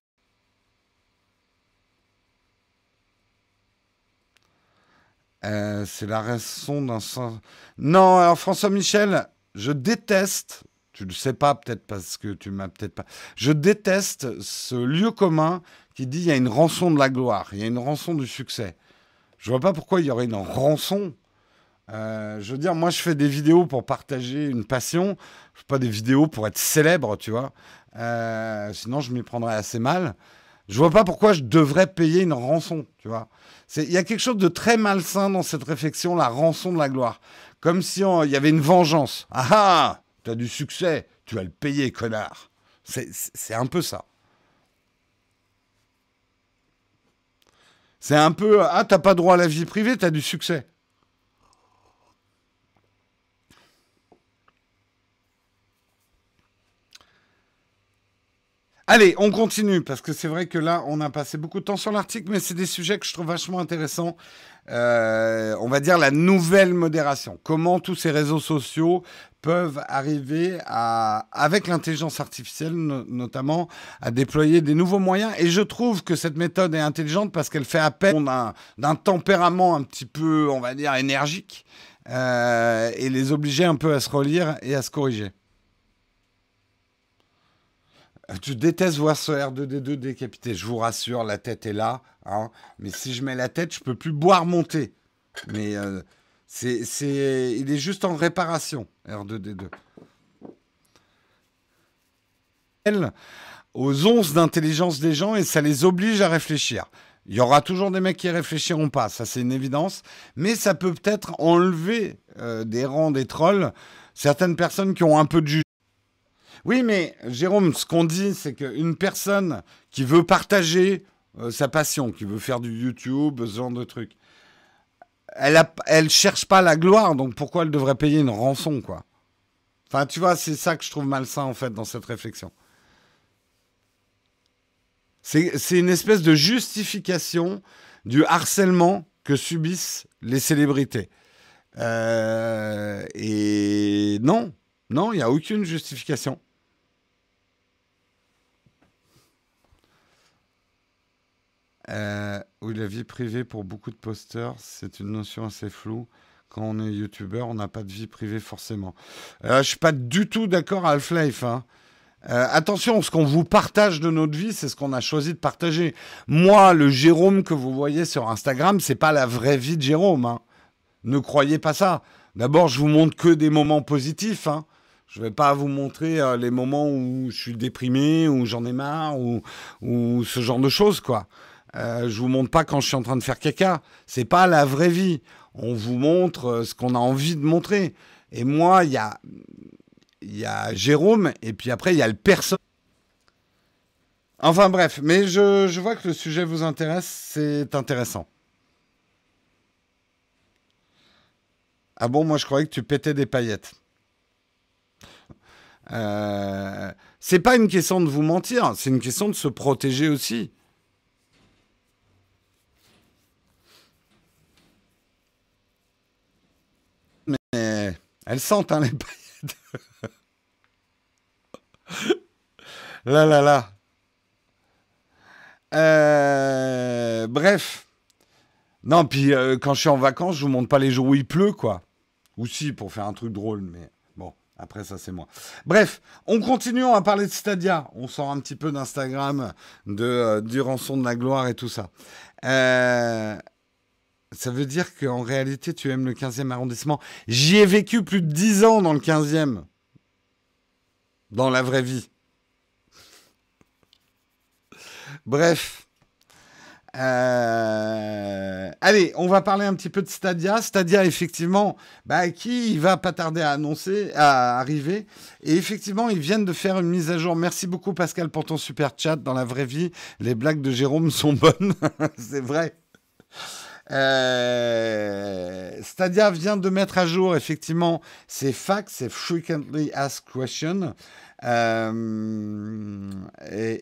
A: Euh, c'est la raison d'un Non, alors François Michel, je déteste tu ne sais pas, peut-être parce que tu m'as peut-être pas. Je déteste ce lieu commun qui dit il y a une rançon de la gloire, il y a une rançon du succès. Je vois pas pourquoi il y aurait une rançon. Euh, je veux dire, moi, je fais des vidéos pour partager une passion. Je fais pas des vidéos pour être célèbre, tu vois. Euh, sinon, je m'y prendrais assez mal. Je vois pas pourquoi je devrais payer une rançon, tu vois. Il y a quelque chose de très malsain dans cette réflexion, la rançon de la gloire. Comme si il y avait une vengeance. Ah ah tu as du succès, tu vas le payer, connard. C'est un peu ça. C'est un peu, ah, t'as pas droit à la vie privée, tu as du succès. Allez, on continue, parce que c'est vrai que là, on a passé beaucoup de temps sur l'article, mais c'est des sujets que je trouve vachement intéressants. Euh, on va dire la nouvelle modération. Comment tous ces réseaux sociaux peuvent arriver à, avec l'intelligence artificielle notamment, à déployer des nouveaux moyens. Et je trouve que cette méthode est intelligente parce qu'elle fait appel d'un tempérament un petit peu, on va dire, énergique, euh, et les obliger un peu à se relire et à se corriger. Tu détestes voir ce R2D2 décapité. Je vous rassure, la tête est là. Hein. Mais si je mets la tête, je peux plus boire monter. Mais euh, c'est, il est juste en réparation, R2D2. Aux onces d'intelligence des gens et ça les oblige à réfléchir. Il y aura toujours des mecs qui réfléchiront pas, ça c'est une évidence, mais ça peut peut-être enlever euh, des rangs des trolls certaines personnes qui ont un peu de jugement oui, mais Jérôme, ce qu'on dit, c'est qu'une personne qui veut partager euh, sa passion, qui veut faire du YouTube, ce genre de truc. Elle a, elle cherche pas la gloire, donc pourquoi elle devrait payer une rançon, quoi? Enfin, tu vois, c'est ça que je trouve malsain, en fait, dans cette réflexion. C'est une espèce de justification du harcèlement que subissent les célébrités. Euh, et non, non, il n'y a aucune justification. Euh, oui, la vie privée pour beaucoup de posters, c'est une notion assez floue. Quand on est youtubeur, on n'a pas de vie privée forcément. Euh, je ne suis pas du tout d'accord à Half-Life. Hein. Euh, attention, ce qu'on vous partage de notre vie, c'est ce qu'on a choisi de partager. Moi, le Jérôme que vous voyez sur Instagram, c'est pas la vraie vie de Jérôme. Hein. Ne croyez pas ça. D'abord, je vous montre que des moments positifs. Hein. Je vais pas vous montrer euh, les moments où je suis déprimé, où j'en ai marre, ou, ou ce genre de choses, quoi. Euh, je vous montre pas quand je suis en train de faire caca. C'est pas la vraie vie. On vous montre euh, ce qu'on a envie de montrer. Et moi, il y a, Jérôme, et puis après, il y a le personne. Enfin bref, mais je, je vois que le sujet vous intéresse, c'est intéressant. Ah bon, moi je croyais que tu pétais des paillettes. Euh, c'est pas une question de vous mentir, c'est une question de se protéger aussi. Mais elles sentent hein, les paillettes. là là là. Euh, bref. Non, puis euh, quand je suis en vacances, je vous montre pas les jours où il pleut, quoi. Ou si, pour faire un truc drôle, mais bon, après ça, c'est moi. Bref, on continue, on va parler de Stadia. On sort un petit peu d'Instagram, de, euh, du rançon de la gloire et tout ça. Euh, ça veut dire qu'en réalité, tu aimes le 15e arrondissement. J'y ai vécu plus de 10 ans dans le 15e. Dans la vraie vie. Bref. Euh, allez, on va parler un petit peu de Stadia. Stadia, effectivement, bah, qui va pas tarder à annoncer, à arriver. Et effectivement, ils viennent de faire une mise à jour. Merci beaucoup, Pascal, pour ton super chat. Dans la vraie vie, les blagues de Jérôme sont bonnes. C'est vrai. Euh, Stadia vient de mettre à jour effectivement ses facts, ses frequently asked questions. Euh,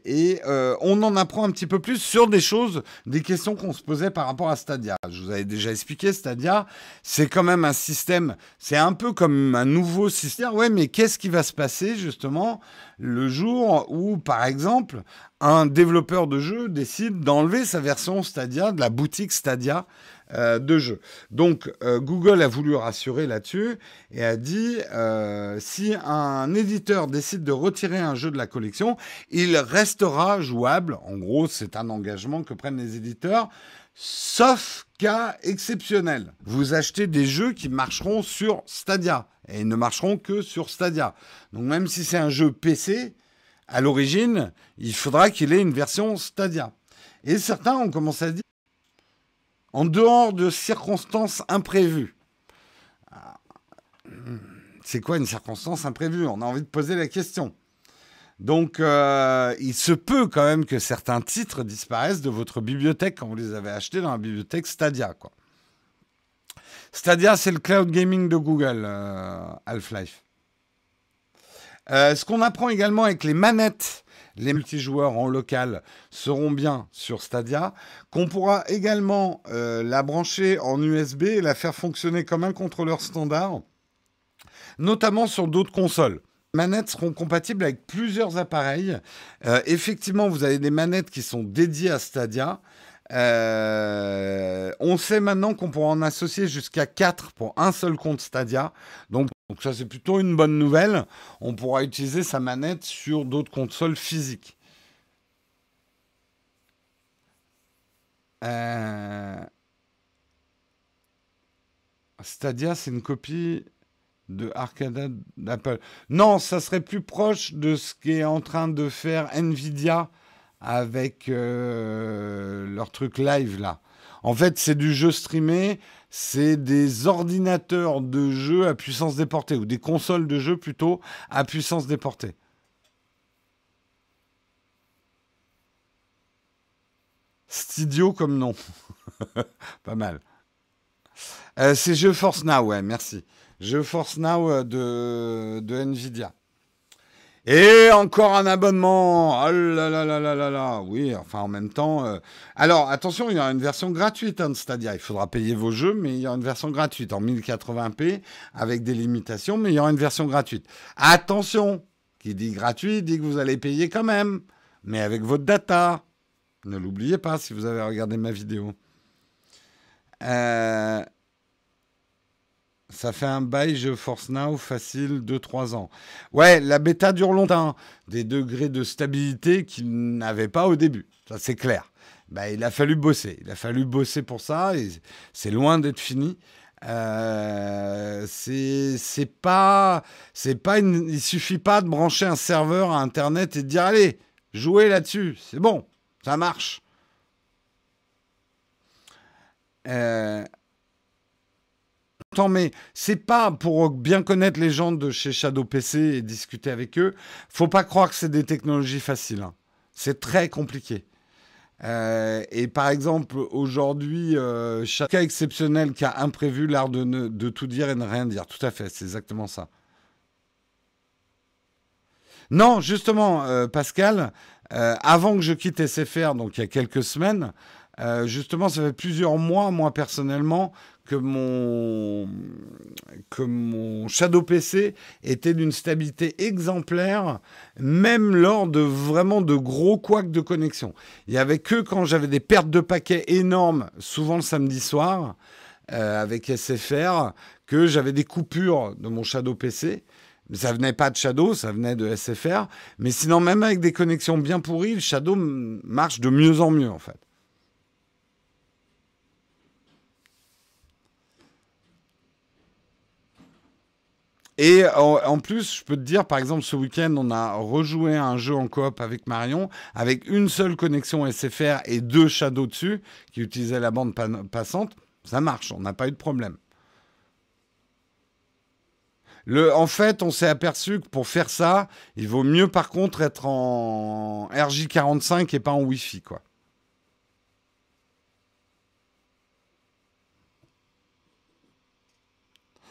A: et, euh, on en apprend un petit peu plus sur des choses, des questions qu'on se posait par rapport à Stadia. Je vous avais déjà expliqué, Stadia, c'est quand même un système, c'est un peu comme un nouveau système. Ouais, mais qu'est-ce qui va se passer justement le jour où, par exemple, un développeur de jeu décide d'enlever sa version Stadia de la boutique Stadia euh, de jeux. Donc euh, Google a voulu rassurer là-dessus et a dit euh, si un éditeur décide de retirer un jeu de la collection, il restera jouable. En gros, c'est un engagement que prennent les éditeurs, sauf cas exceptionnel. Vous achetez des jeux qui marcheront sur Stadia et ne marcheront que sur Stadia. Donc même si c'est un jeu PC, à l'origine, il faudra qu'il ait une version Stadia. Et certains ont commencé à dire en dehors de circonstances imprévues. C'est quoi une circonstance imprévue? On a envie de poser la question. Donc, euh, il se peut quand même que certains titres disparaissent de votre bibliothèque quand vous les avez achetés dans la bibliothèque Stadia. Stadia, c'est le cloud gaming de Google, euh, Half-Life. Euh, ce qu'on apprend également avec les manettes les multijoueurs en local seront bien sur Stadia, qu'on pourra également euh, la brancher en USB et la faire fonctionner comme un contrôleur standard, notamment sur d'autres consoles. Les manettes seront compatibles avec plusieurs appareils. Euh, effectivement, vous avez des manettes qui sont dédiées à Stadia. Euh, on sait maintenant qu'on pourra en associer jusqu'à 4 pour un seul compte Stadia. Donc, ça, c'est plutôt une bonne nouvelle. On pourra utiliser sa manette sur d'autres consoles physiques. Euh, Stadia, c'est une copie de Arcade d'Apple. Non, ça serait plus proche de ce qu'est en train de faire Nvidia avec euh, leur truc live là. En fait, c'est du jeu streamé, c'est des ordinateurs de jeu à puissance déportée, ou des consoles de jeu plutôt à puissance déportée. Studio comme nom. Pas mal. Euh, c'est GeForce Now, ouais, merci. GeForce Now euh, de, de Nvidia. Et encore un abonnement. Oh là là là là là là. Oui, enfin en même temps. Euh, alors attention, il y a une version gratuite hein, c'est-à-dire il faudra payer vos jeux, mais il y a une version gratuite en 1080p avec des limitations, mais il y aura une version gratuite. Attention, qui dit gratuit dit que vous allez payer quand même, mais avec votre data. Ne l'oubliez pas si vous avez regardé ma vidéo. Euh, ça fait un bail GeForce Now facile 2-3 ans. Ouais, la bêta dure longtemps. Des degrés de stabilité qu'il n'avait pas au début. Ça, c'est clair. Bah, il a fallu bosser. Il a fallu bosser pour ça. C'est loin d'être fini. Euh, c'est pas, c'est pas, il suffit pas de brancher un serveur à Internet et de dire allez, jouez là-dessus, c'est bon, ça marche. Euh, mais c'est pas pour bien connaître les gens de chez Shadow PC et discuter avec eux. Faut pas croire que c'est des technologies faciles. Hein. C'est très compliqué. Euh, et par exemple, aujourd'hui, euh, chaque cas exceptionnel qui a imprévu l'art de, de tout dire et de rien dire. Tout à fait, c'est exactement ça. Non, justement, euh, Pascal, avant que je quitte SFR, donc il y a quelques semaines, justement, ça fait plusieurs mois, moi personnellement, que mon, Shadow PC était d'une stabilité exemplaire, même lors de vraiment de gros couacs de connexion. Il n'y avait que quand j'avais des pertes de paquets énormes, souvent le samedi soir, euh, avec SFR, que j'avais des coupures de mon Shadow PC. Ça venait pas de Shadow, ça venait de SFR. Mais sinon, même avec des connexions bien pourries, le Shadow marche de mieux en mieux, en fait. Et en, plus, je peux te dire, par exemple, ce week-end, on a rejoué un jeu en coop avec Marion, avec une seule connexion SFR et deux Shadows dessus, qui utilisaient la bande passante. Ça marche, on n'a pas eu de problème. En fait, on s'est aperçu que pour faire ça, il vaut mieux par contre être en RJ45 et pas en Wi-Fi, quoi.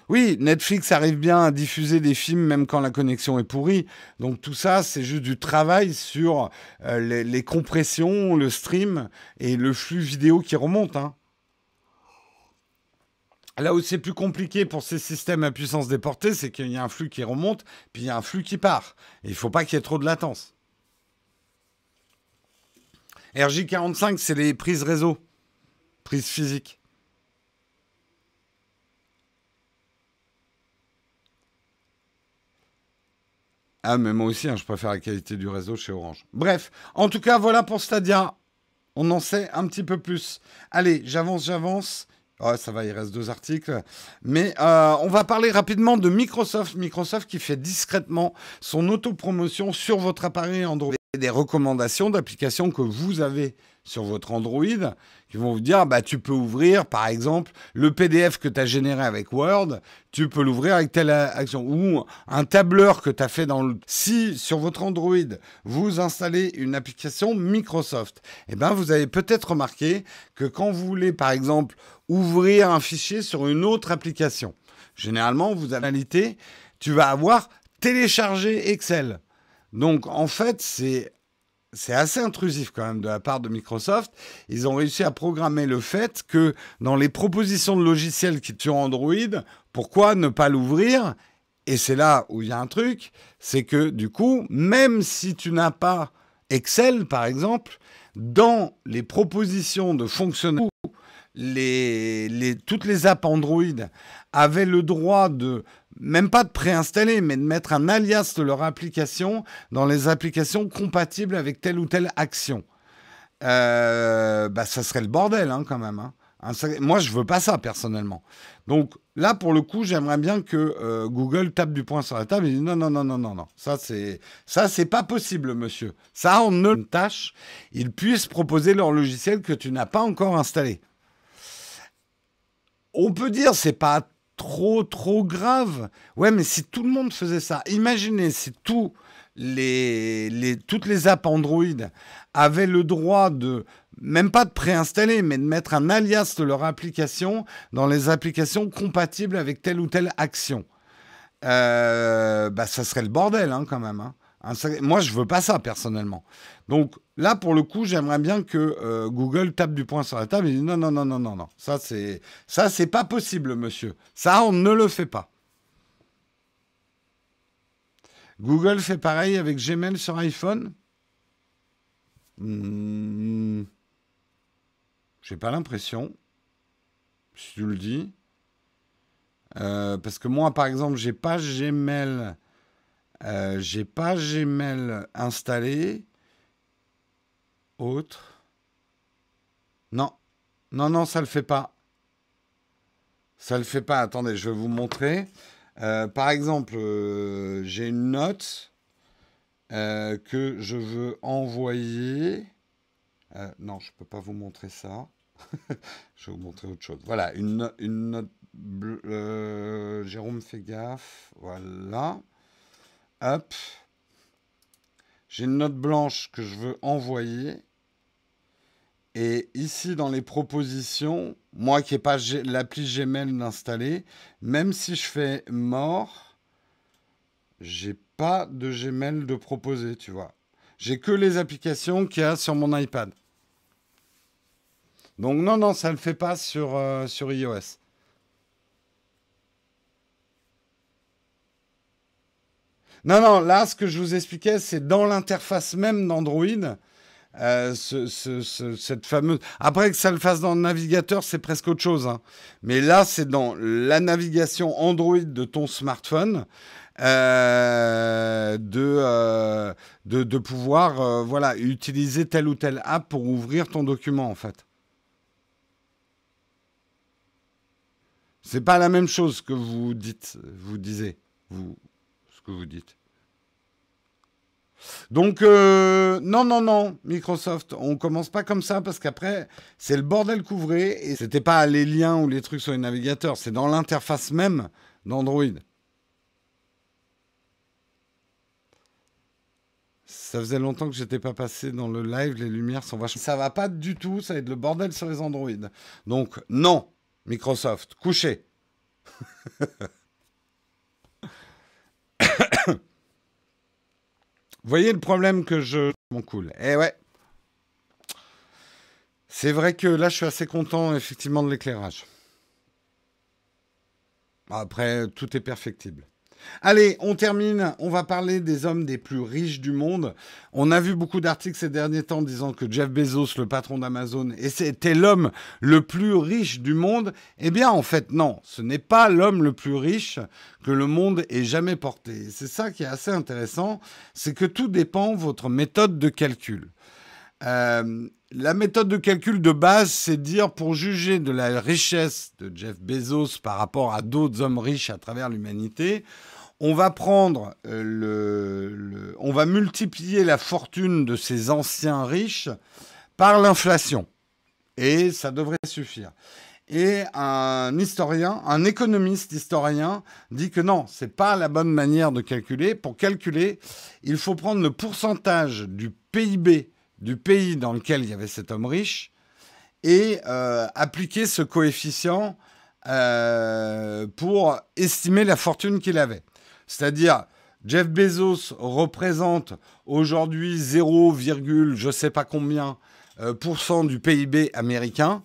A: Oui, Netflix arrive bien à diffuser des films même quand la connexion est pourrie. Donc tout ça, c'est juste du travail sur euh, les, compressions, le stream et le flux vidéo qui remonte. Hein. Là où c'est plus compliqué pour ces systèmes à puissance déportée, c'est qu'il y a un flux qui remonte, puis il y a un flux qui part. il ne faut pas qu'il y ait trop de latence. RJ45, c'est les prises réseau, prises physiques. Ah, mais moi aussi, hein, je préfère la qualité du réseau chez Orange. Bref, en tout cas, voilà pour Stadia. On en sait un petit peu plus. Allez, j'avance, j'avance. Oh, ça va, il reste deux articles. Mais euh, on va parler rapidement de Microsoft. Microsoft qui fait discrètement son autopromotion sur votre appareil Android. Des recommandations d'applications que vous avez sur votre Android qui vont vous dire bah, tu peux ouvrir, par exemple, le PDF que tu as généré avec Word, tu peux l'ouvrir avec telle action. Ou un tableur que tu as fait dans le. Si sur votre Android, vous installez une application Microsoft, eh ben, vous avez peut-être remarqué que quand vous voulez, par exemple, ouvrir un fichier sur une autre application, généralement, vous avez tu vas avoir téléchargé Excel. Donc, en fait, c'est c'est assez intrusif quand même de la part de Microsoft. Ils ont réussi à programmer le fait que dans les propositions de logiciels qui sur Android, pourquoi ne pas l'ouvrir? Et c'est là où il y a un truc, c'est que du coup, même si tu n'as pas Excel par exemple, dans les propositions de fonctionnalité, les, toutes les apps Android avaient le droit de même pas de préinstaller, mais de mettre un alias de leur application dans les applications compatibles avec telle ou telle action. Euh, bah, ça serait le bordel hein, quand même. Hein. Moi, je veux pas ça personnellement. Donc là, pour le coup, j'aimerais bien que euh, Google tape du poing sur la table et dise non, non, non, non, non, non. Ça, c'est ça, c'est pas possible, monsieur. Ça, on ne tâche. Ils puissent proposer leur logiciel que tu n'as pas encore installé. On peut dire c'est pas trop, trop grave. Ouais, mais si tout le monde faisait ça, imaginez si tous les, toutes les apps Android avaient le droit de même pas de préinstaller, mais de mettre un alias de leur application dans les applications compatibles avec telle ou telle action. Euh, bah, ça serait le bordel hein, quand même. Hein. Moi, je veux pas ça personnellement. Donc là, pour le coup, j'aimerais bien que euh, Google tape du poing sur la table et dise non, non, non, non, non, non. Ça, c'est ça, c'est pas possible, monsieur. Ça, on ne le fait pas. Google fait pareil avec Gmail sur iPhone? Hmm. J'ai pas l'impression. Si tu le dis. Euh, parce que moi, par exemple, j'ai pas Gmail. Euh, j'ai pas Gmail installé. Autre. Non. Non, non, ça le fait pas. Ça le fait pas. Attendez, je vais vous montrer. Euh, par exemple, euh, j'ai une note que je veux envoyer. non, je ne peux pas vous montrer ça. je vais vous montrer autre chose. Voilà, une, note. Jérôme, fais gaffe. Voilà. Hop. J'ai une note blanche que je veux envoyer. Et ici, dans les propositions, moi qui n'ai pas l'appli Gmail d'installer, même si je fais mort, j'ai pas de Gmail de proposer, tu vois. J'ai que les applications qu'il y a sur mon iPad. Donc non, non, ça ne le fait pas sur, euh, sur iOS. Non, non, là, ce que je vous expliquais, c'est dans l'interface même d'Android. Euh, cette fameuse. Après que ça le fasse dans le navigateur, c'est presque autre chose. Hein. Mais là, c'est dans la navigation Android de ton smartphone euh, euh, de, de, pouvoir voilà, utiliser telle ou telle app pour ouvrir ton document, en fait. C'est pas la même chose que vous dites, vous disiez, vous, ce que vous dites. Donc, euh, non, non, non, Microsoft, on commence pas comme ça parce qu'après, c'est le bordel couvré et c'était pas les liens ou les trucs sur les navigateurs, c'est dans l'interface même d'Android. Ça faisait longtemps que j'étais pas passé dans le live, les lumières sont vachement. Ça va pas du tout, ça va être le bordel sur les Android. Donc, non, Microsoft, couchez. Voyez le problème que je... Mon cool. Eh ouais. C'est vrai que là, je suis assez content, effectivement, de l'éclairage. Après, tout est perfectible. Allez, on termine. On va parler des hommes des plus riches du monde. On a vu beaucoup d'articles ces derniers temps disant que Jeff Bezos, le patron d'Amazon, était l'homme le plus riche du monde. Eh bien, en fait, non. Ce n'est pas l'homme le plus riche que le monde ait jamais porté. C'est ça qui est assez intéressant. C'est que tout dépend de votre méthode de calcul. Euh, la méthode de calcul de base, c'est dire pour juger de la richesse de Jeff Bezos par rapport à d'autres hommes riches à travers l'humanité, on va prendre euh, on va multiplier la fortune de ces anciens riches par l'inflation. Et ça devrait suffire. Et un historien, un économiste historien dit que non, c'est pas la bonne manière de calculer. Pour calculer, il faut prendre le pourcentage du PIB du pays dans lequel il y avait cet homme riche et euh, appliquer ce coefficient euh, pour estimer la fortune qu'il avait. C'est-à-dire, Jeff Bezos représente aujourd'hui 0, je ne sais pas combien euh, du PIB américain.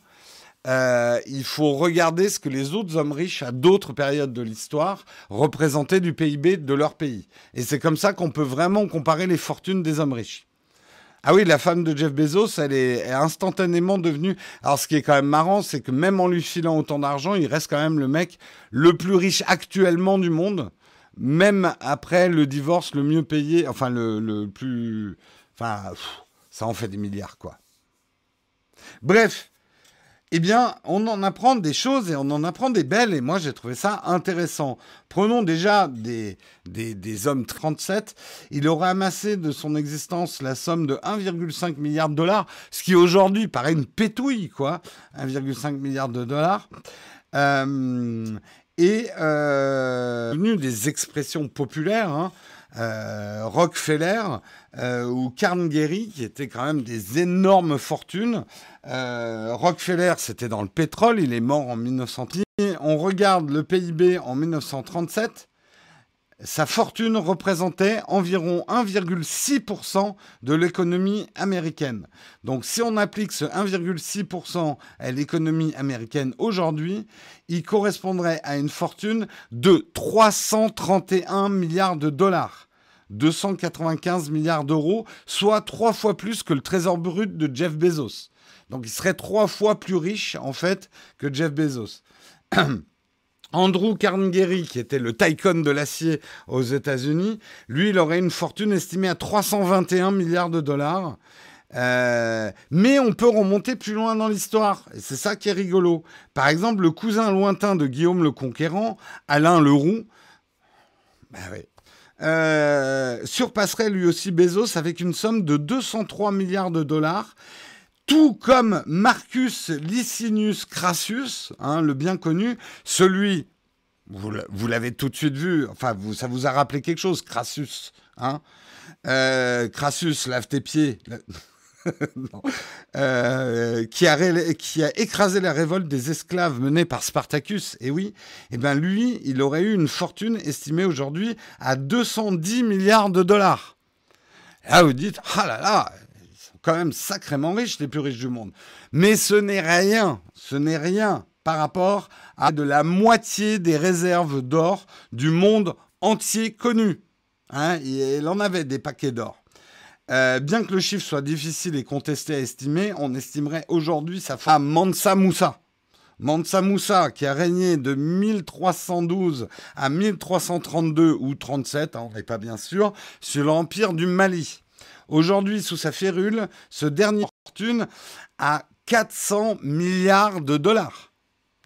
A: il faut regarder ce que les autres hommes riches à d'autres périodes de l'histoire représentaient du PIB de leur pays. Et c'est comme ça qu'on peut vraiment comparer les fortunes des hommes riches. Ah oui, la femme de Jeff Bezos, elle est, instantanément devenue. Alors, ce qui est quand même marrant, c'est que même en lui filant autant d'argent, il reste quand même le mec le plus riche actuellement du monde, même après le divorce le mieux payé, enfin le, le plus, enfin, ça en fait des milliards quoi. Bref, eh bien, on en apprend des choses et on en apprend des belles. Et moi, j'ai trouvé ça intéressant. Prenons déjà des, des, hommes 37. Il aurait amassé de son existence la somme de 1,5 milliard de dollars, ce qui aujourd'hui paraît une pétouille, quoi. 1,5 milliard de dollars. Euh, et euh, des expressions populaires. Hein. euh, Rockefeller ou Carnegie, qui étaient quand même des énormes fortunes. Rockefeller, c'était dans le pétrole, il est mort en 1910. On regarde le PIB en 1937 sa fortune représentait environ 1,6% de l'économie américaine. Donc si on applique ce 1,6% à l'économie américaine aujourd'hui, il correspondrait à une fortune de 331 milliards de dollars. 295 milliards d'euros, soit trois fois plus que le trésor brut de Jeff Bezos. Donc il serait trois fois plus riche en fait que Jeff Bezos. Andrew Carnegie, qui était le tycoon de l'acier aux États-Unis, lui, il aurait une fortune estimée à 321 milliards de dollars. Euh, mais on peut remonter plus loin dans l'histoire, et c'est ça qui est rigolo. Par exemple, le cousin lointain de Guillaume le Conquérant, Alain Leroux, bah euh, surpasserait lui aussi Bezos avec une somme de 203 milliards de dollars, tout comme Marcus Licinius Crassus, hein, le bien connu, celui, vous, l'avez tout de suite vu, enfin, ça vous a rappelé quelque chose, Crassus, hein euh, Crassus, lave tes pieds. Euh, qui, a, écrasé la révolte des esclaves menée par Spartacus, et oui, eh ben lui, il aurait eu une fortune estimée aujourd'hui à 210 milliards de dollars. Là, vous dites, ah là là, quand même sacrément riches, les plus riches du monde. Mais ce n'est rien, ce n'est rien par rapport à de la moitié des réserves d'or du monde entier connu. Hein, il en avait des paquets d'or. Euh, bien que le chiffre soit difficile et contesté à estimer, on estimerait aujourd'hui sa femme Mansa Moussa. Mansa Moussa, qui a régné de 1312 à 1332 ou 37, hein, on n'est pas bien sûr, sur l'empire du Mali. Aujourd'hui, sous sa férule, ce dernier fortune a 400 milliards de dollars.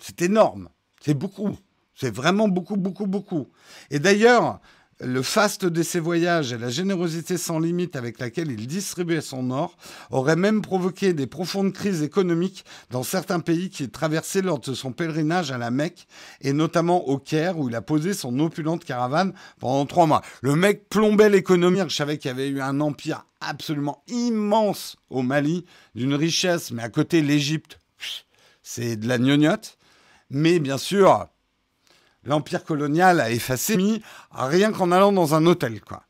A: C'est énorme. C'est beaucoup. C'est vraiment beaucoup, beaucoup, beaucoup. Et d'ailleurs, le faste de ses voyages et la générosité sans limite avec laquelle il distribuait son or auraient même provoqué des profondes crises économiques dans certains pays qu'il traversait lors de son pèlerinage à la Mecque et notamment au Caire où il a posé son opulente caravane pendant trois mois. Le mec plombait l'économie. Je savais qu'il y avait eu un empire absolument immense au Mali, d'une richesse, mais à côté l'Égypte, c'est de la gnognotte. Mais bien sûr, l'empire colonial a effacé rien qu'en allant dans un hôtel, quoi.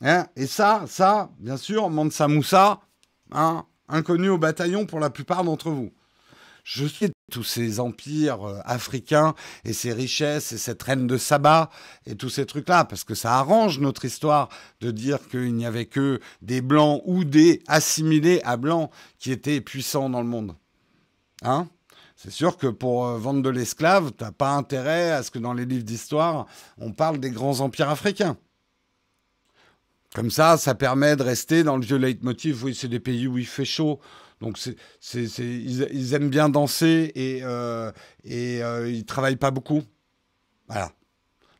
A: Hein, et ça, ça, bien sûr, Mansa Moussa, hein, inconnu au bataillon pour la plupart d'entre vous. Je suis tous ces empires euh, africains et ces richesses et cette reine de Saba et tous ces trucs-là, parce que ça arrange notre histoire de dire qu'il n'y avait que des blancs ou des assimilés à blancs qui étaient puissants dans le monde. Hein? C'est sûr que pour euh, vendre de l'esclave, tu n'as pas intérêt à ce que dans les livres d'histoire, on parle des grands empires africains. Comme ça, ça permet de rester dans le vieux leitmotiv. Oui, c'est des pays où il fait chaud. Donc, ils, aiment bien danser et, euh, et euh, ils travaillent pas beaucoup. Voilà.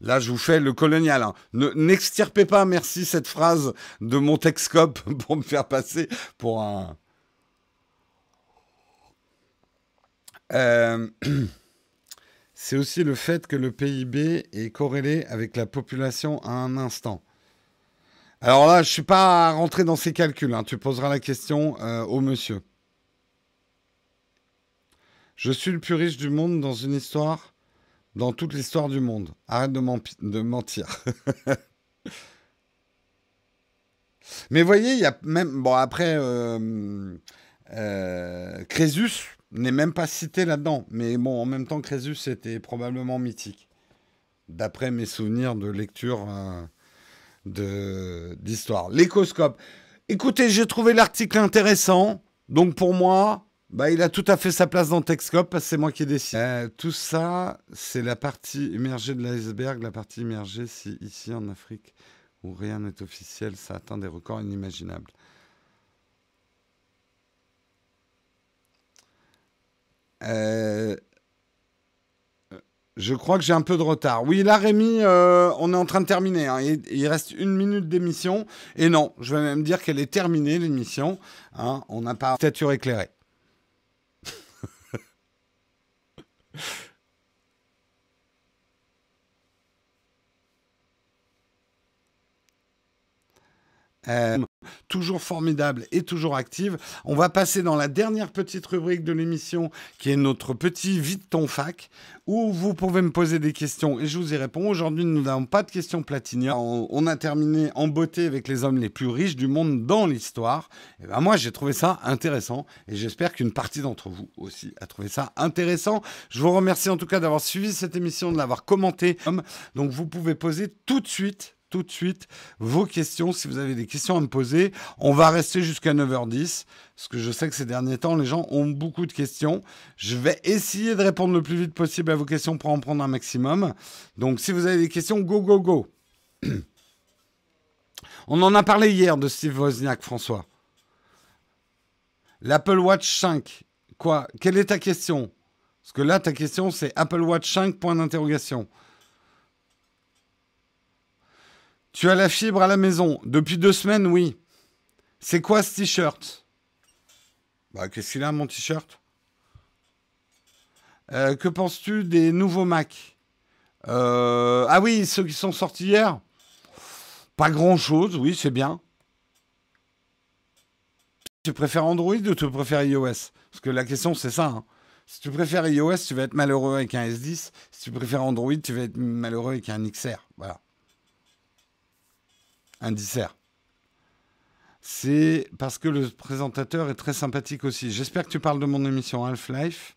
A: Là, je vous fais le colonial. Hein. n'extirpez pas, merci, cette phrase de mon Texcope pour me faire passer pour un, Euh, c'est aussi le fait que le PIB est corrélé avec la population à un instant. Alors là, je ne suis pas rentré dans ces calculs. Hein. Tu poseras la question euh, au monsieur. Je suis le plus riche du monde dans une histoire, dans toute l'histoire du monde. Arrête de, mentir. Mais voyez, il y a même. Bon, après, euh, Crésus, n'est même pas cité là-dedans. Mais bon, en même temps, Crésus était probablement mythique, d'après mes souvenirs de lecture euh, d'histoire. L'écoscope. Écoutez, j'ai trouvé l'article intéressant. Donc pour moi, bah, il a tout à fait sa place dans Texcope parce que c'est moi qui décide. Euh, tout ça, c'est la partie immergée de l'iceberg, la partie immergée ici en Afrique où rien n'est officiel, ça atteint des records inimaginables. Euh, je crois que j'ai un peu de retard. Oui, là, Rémi, euh, on est en train de terminer. Hein. Il, reste une minute d'émission. Et non, je vais même dire qu'elle est terminée, l'émission. Hein. On n'a pas stature éclairée. Euh, toujours formidable et toujours active. On va passer dans la dernière petite rubrique de l'émission qui est notre petit vite ton fac où vous pouvez me poser des questions et je vous y réponds. Aujourd'hui, nous n'avons pas de questions platinium. On, a terminé en beauté avec les hommes les plus riches du monde dans l'histoire. Et ben moi, j'ai trouvé ça intéressant et j'espère qu'une partie d'entre vous aussi a trouvé ça intéressant. Je vous remercie en tout cas d'avoir suivi cette émission, de l'avoir commenté. Donc, vous pouvez poser tout de suite tout de suite vos questions. Si vous avez des questions à me poser, on va rester jusqu'à 9h10, parce que je sais que ces derniers temps, les gens ont beaucoup de questions. Je vais essayer de répondre le plus vite possible à vos questions pour en prendre un maximum. Donc si vous avez des questions, go, go, go. On en a parlé hier de Steve Wozniak, François. L'Apple Watch 5. Quoi? Quelle est ta question? Parce que là, ta question, c'est Apple Watch 5, point d'interrogation. Tu as la fibre à la maison. Depuis deux semaines, oui. C'est quoi ce t-shirt? Bah, Qu'est-ce qu'il a, mon t-shirt? Euh, Que penses-tu des nouveaux Mac? Euh, Ah oui, ceux qui sont sortis hier? Pas grand-chose, oui, c'est bien. Tu préfères Android ou tu préfères iOS? Parce que la question, c'est ça. Hein. Si tu préfères iOS, tu vas être malheureux avec un S10. Si tu préfères Android, tu vas être malheureux avec un XR. Voilà un dissert. C'est parce que le présentateur est très sympathique aussi. J'espère que tu parles de mon émission Half-Life.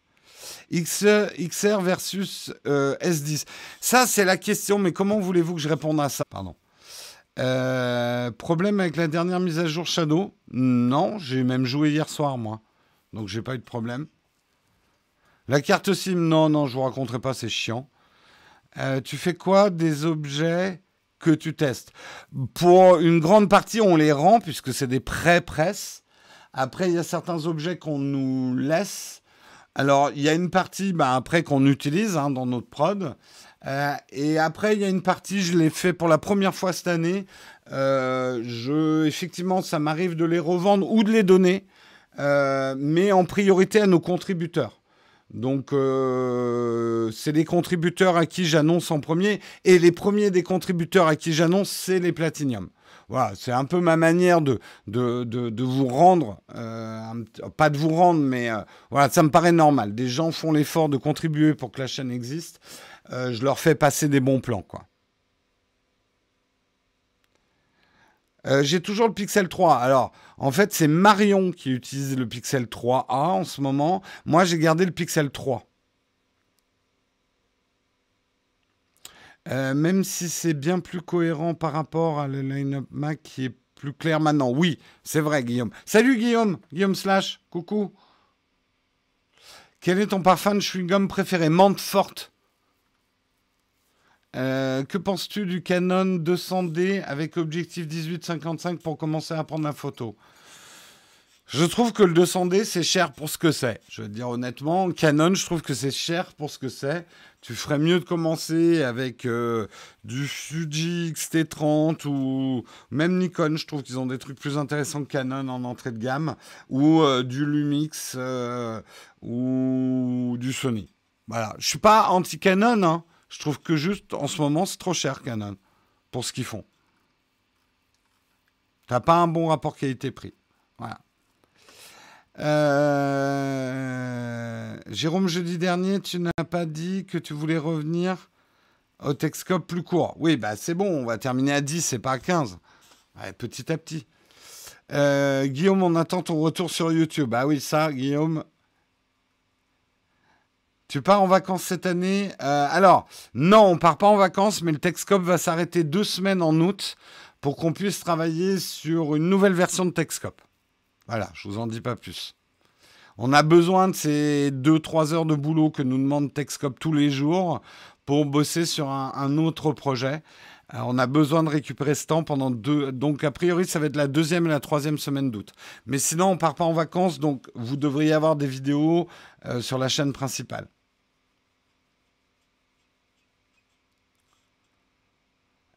A: XR versus euh, S10. Ça, c'est la question, mais comment voulez-vous que je réponde à ça? Pardon. Euh, problème avec la dernière mise à jour Shadow? Non, j'ai même joué hier soir, moi. Donc, j'ai pas eu de problème. La carte SIM, non, non, je vous raconterai pas, c'est chiant. Euh, tu fais quoi des objets que tu testes. Pour une grande partie, on les rend puisque c'est des pré-presses. Après, il y a certains objets qu'on nous laisse. Alors, il y a une partie bah, après qu'on utilise hein, dans notre prod. Euh, et après, il y a une partie, je l'ai fait pour la première fois cette année. Euh, je, effectivement, ça m'arrive de les revendre ou de les donner, euh, mais en priorité à nos contributeurs. Donc, euh, c'est les contributeurs à qui j'annonce en premier. Et les premiers des contributeurs à qui j'annonce, c'est les Platinium. Voilà, c'est un peu ma manière de, de, vous rendre, euh, pas de vous rendre, mais euh, voilà, ça me paraît normal. Des gens font l'effort de contribuer pour que la chaîne existe. je leur fais passer des bons plans, quoi. Euh, j'ai toujours le Pixel 3. Alors, en fait, c'est Marion qui utilise le Pixel 3A en ce moment. Moi, j'ai gardé le Pixel 3. Euh, même si c'est bien plus cohérent par rapport à le line-up Mac qui est plus clair maintenant. Oui, c'est vrai, Guillaume. Salut, Guillaume. Guillaume Slash. Coucou. Quel est ton parfum de chewing-gum préféré? Menthe forte. Euh, que penses-tu du Canon 200D avec objectif 18-55 pour commencer à prendre la photo? Je trouve que le 200D, c'est cher pour ce que c'est. Je veux dire honnêtement, Canon, je trouve que c'est cher pour ce que c'est. Tu ferais mieux de commencer avec euh, du Fuji X-T30 ou même Nikon. Je trouve qu'ils ont des trucs plus intéressants que Canon en entrée de gamme. Ou euh, du Lumix ou du Sony. Voilà. Je suis pas anti-Canon, hein. Je trouve que juste en ce moment, c'est trop cher Canon pour ce qu'ils font. T'as pas un bon rapport qualité-prix. Voilà. Euh, Jérôme, jeudi dernier, tu n'as pas dit que tu voulais revenir au Texcope plus court. Oui, bah c'est bon, on va terminer à 10 c'est pas à 15. petit à petit. Euh, Guillaume, on attend ton retour sur YouTube. Ah oui, ça, Guillaume, tu pars en vacances cette année euh, Alors, non, on part pas en vacances, mais le Texcope va s'arrêter deux semaines en août pour qu'on puisse travailler sur une nouvelle version de Texcope. Voilà, je vous en dis pas plus. On a besoin de ces 2-3 heures de boulot que nous demande Texcope tous les jours pour bosser sur un, autre projet. Euh, on a besoin de récupérer ce temps pendant deux. Donc, a priori, ça va être la deuxième et la troisième semaine d'août. Mais sinon, on part pas en vacances, donc vous devriez avoir des vidéos euh, sur la chaîne principale.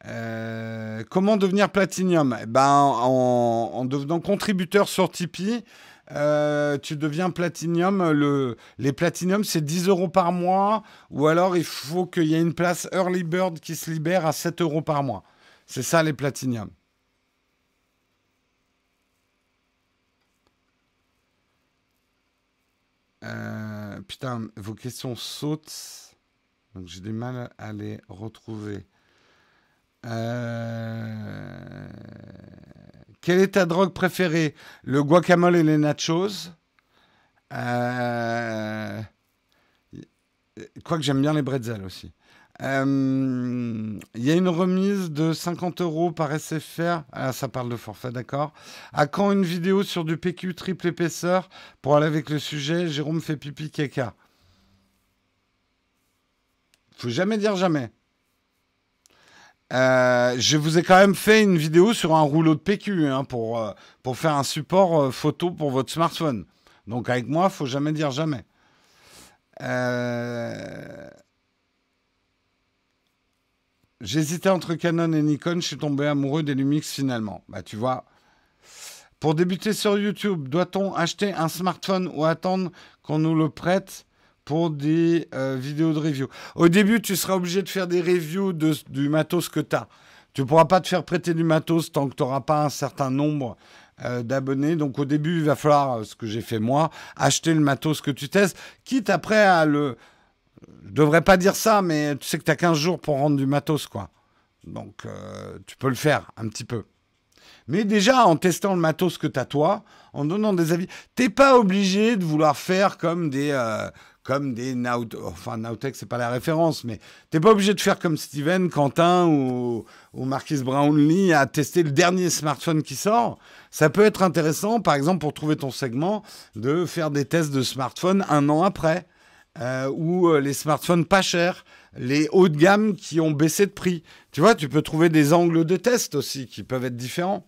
A: Euh, comment devenir platinium eh ben, en, devenant contributeur sur Tipeee, euh, tu deviens platinium. Le, les platiniums, c'est 10 euros par mois. Ou alors, il faut qu'il y ait une place Early Bird qui se libère à 7 euros par mois. C'est ça, les platiniums. Euh, putain, vos questions sautent. Donc, j'ai du mal à les retrouver. Euh, quelle est ta drogue préférée? Le guacamole et les nachos. Euh... Quoique j'aime bien les bretzels aussi. Euh, il y a une remise de 50 euros par SFR. Ah, ça parle de forfait, d'accord. À quand une vidéo sur du PQ triple épaisseur pour aller avec le sujet? Jérôme fait pipi caca. Faut jamais dire jamais. Euh, je vous ai quand même fait une vidéo sur un rouleau de PQ hein, pour, euh, pour faire un support photo pour votre smartphone. Donc avec moi, faut jamais dire jamais. Euh... J'hésitais entre Canon et Nikon, je suis tombé amoureux des Lumix finalement. Bah tu vois, pour débuter sur YouTube, doit-on acheter un smartphone ou attendre qu'on nous le prête? Pour des euh, vidéos de review Au début, tu seras obligé de faire des reviews du matos que tu as. Tu ne pourras pas te faire prêter du matos tant que tu n'auras pas un certain nombre euh, d'abonnés. Donc au début, il va falloir, euh, ce que j'ai fait moi, acheter le matos que tu testes, quitte après à le je devrais pas dire ça, mais tu sais que tu as 15 jours pour rendre du matos, quoi. Donc, tu peux le faire un petit peu. Mais déjà, en testant le matos que tu as toi, en donnant des avis, t'es pas obligé de vouloir faire comme des, comme des Now, enfin Nowtech, c'est pas la référence, mais t'es pas obligé de faire comme Steven, Quentin ou, ou Marquis Brownlee à tester le dernier smartphone qui sort. Ça peut être intéressant, par exemple, pour trouver ton segment, de faire des tests de smartphone un an après. Euh, ou euh, les smartphones pas chers, les hauts de gamme qui ont baissé de prix. Tu vois, tu peux trouver des angles de test aussi qui peuvent être différents.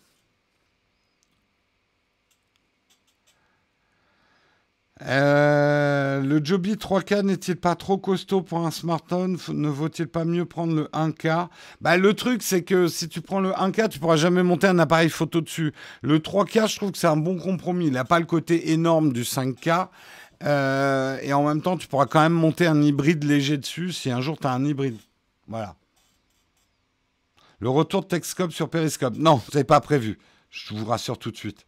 A: Euh, le Joby 3K n'est-il pas trop costaud pour un smartphone? Ne vaut-il pas mieux prendre le 1K bah, Le truc, c'est que si tu prends le 1K, tu pourras jamais monter un appareil photo dessus. Le 3K, je trouve que c'est un bon compromis. Il n'a pas le côté énorme du 5K. Euh, et en même temps, tu pourras quand même monter un hybride léger dessus si un jour tu as un hybride. Voilà. Le retour de Texcope sur Periscope. Non, ce n'est pas prévu. Je vous rassure tout de suite.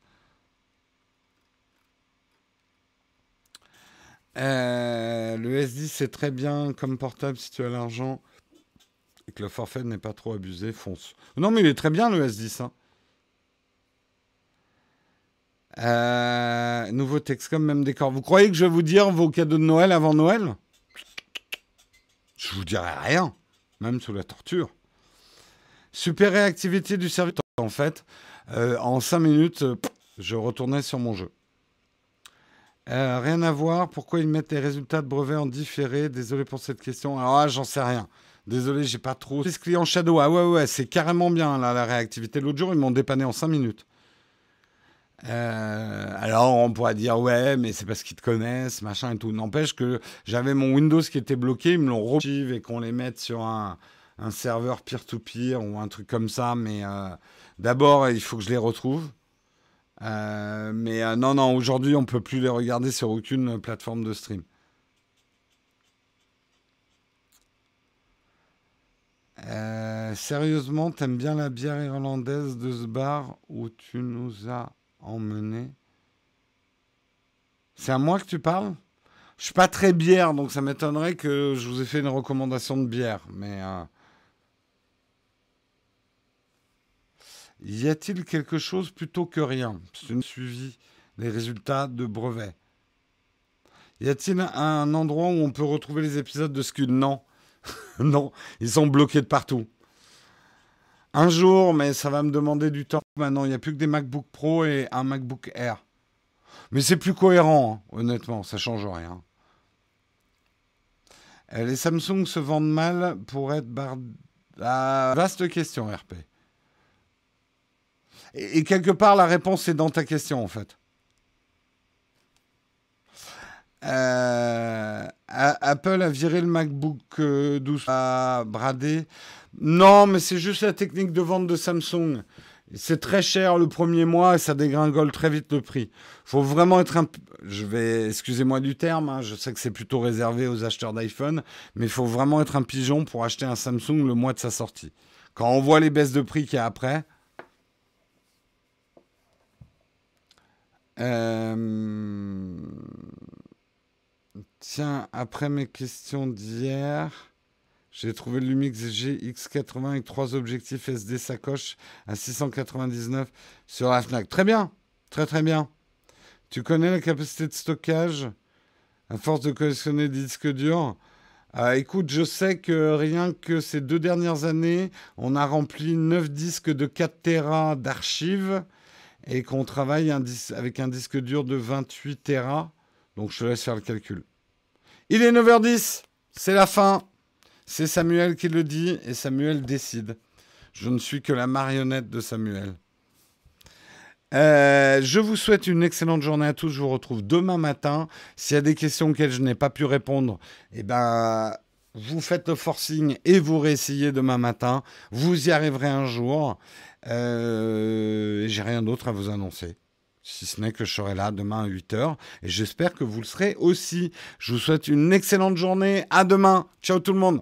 A: Euh, le S10, c'est très bien comme portable si tu as l'argent et que le forfait n'est pas trop abusé. Fonce. Non, mais il est très bien le S10. Hein. Euh, nouveau Texcom, même décor. Vous croyez que je vais vous dire vos cadeaux de Noël avant Noël? Je vous dirai rien, même sous la torture. Super réactivité du service. En fait, euh, en 5 minutes, je retournais sur mon jeu. Rien à voir. Pourquoi ils mettent les résultats de brevet en différé? Désolé pour cette question. Alors, j'en sais rien. Désolé, j'ai pas trop. Ce client Shadow, ah ouais, ouais, c'est carrément bien là, la réactivité. L'autre jour, ils m'ont dépanné en 5 minutes. Euh, alors on pourrait dire ouais mais c'est parce qu'ils te connaissent machin et tout n'empêche que j'avais mon Windows qui était bloqué ils me l'ont rechive et qu'on les mette sur un, serveur peer-to-peer ou un truc comme ça mais euh, d'abord il faut que je les retrouve euh, mais non non aujourd'hui on peut plus les regarder sur aucune plateforme de stream sérieusement, t'aimes bien la bière irlandaise de ce bar où tu nous as emmener. C'est à moi que tu parles? Je suis pas très bière, donc ça m'étonnerait que je vous ai fait une recommandation de bière. Mais y a-t-il quelque chose plutôt que rien? C'est suivi les résultats de brevet. Y a-t-il un endroit où on peut retrouver les épisodes de Scud Non. non, ils sont bloqués de partout. Un jour, mais ça va me demander du temps. Maintenant, il n'y a plus que des MacBook Pro et un MacBook Air. Mais c'est plus cohérent, hein, honnêtement, ça change rien. Euh, les Samsung se vendent mal pour être bar... Ah, vaste question, RP. Et, quelque part, la réponse est dans ta question, en fait. Euh, Apple a viré le MacBook 12 à brader. Non, mais c'est juste la technique de vente de Samsung. C'est très cher le premier mois et ça dégringole très vite le prix. faut vraiment être un... Je vais... Excusez-moi du terme, hein, je sais que c'est plutôt réservé aux acheteurs d'iPhone, mais il faut vraiment être un pigeon pour acheter un Samsung le mois de sa sortie. Quand on voit les baisses de prix qu'il y a après... Euh, Tiens, après mes questions d'hier, j'ai trouvé le Lumix GX80 avec trois objectifs SD sacoche à 699 sur la FNAC. Très bien, très très bien. Tu connais la capacité de stockage à force de collectionner des disques durs? Euh, écoute, je sais que rien que ces deux dernières années, on a rempli 9 disques de 4 Tera d'archives et qu'on travaille avec un disque dur de 28 Tera. Donc je te laisse faire le calcul. Il est 9h10, c'est la fin. C'est Samuel qui le dit et Samuel décide. Je ne suis que la marionnette de Samuel. Euh, je vous souhaite une excellente journée à tous. Je vous retrouve demain matin. S'il y a des questions auxquelles je n'ai pas pu répondre, eh ben, vous faites le forcing et vous réessayez demain matin. Vous y arriverez un jour. Euh, J'ai rien d'autre à vous annoncer. Si ce n'est que je serai là demain à 8h. Et j'espère que vous le serez aussi. Je vous souhaite une excellente journée. À demain. Ciao tout le monde.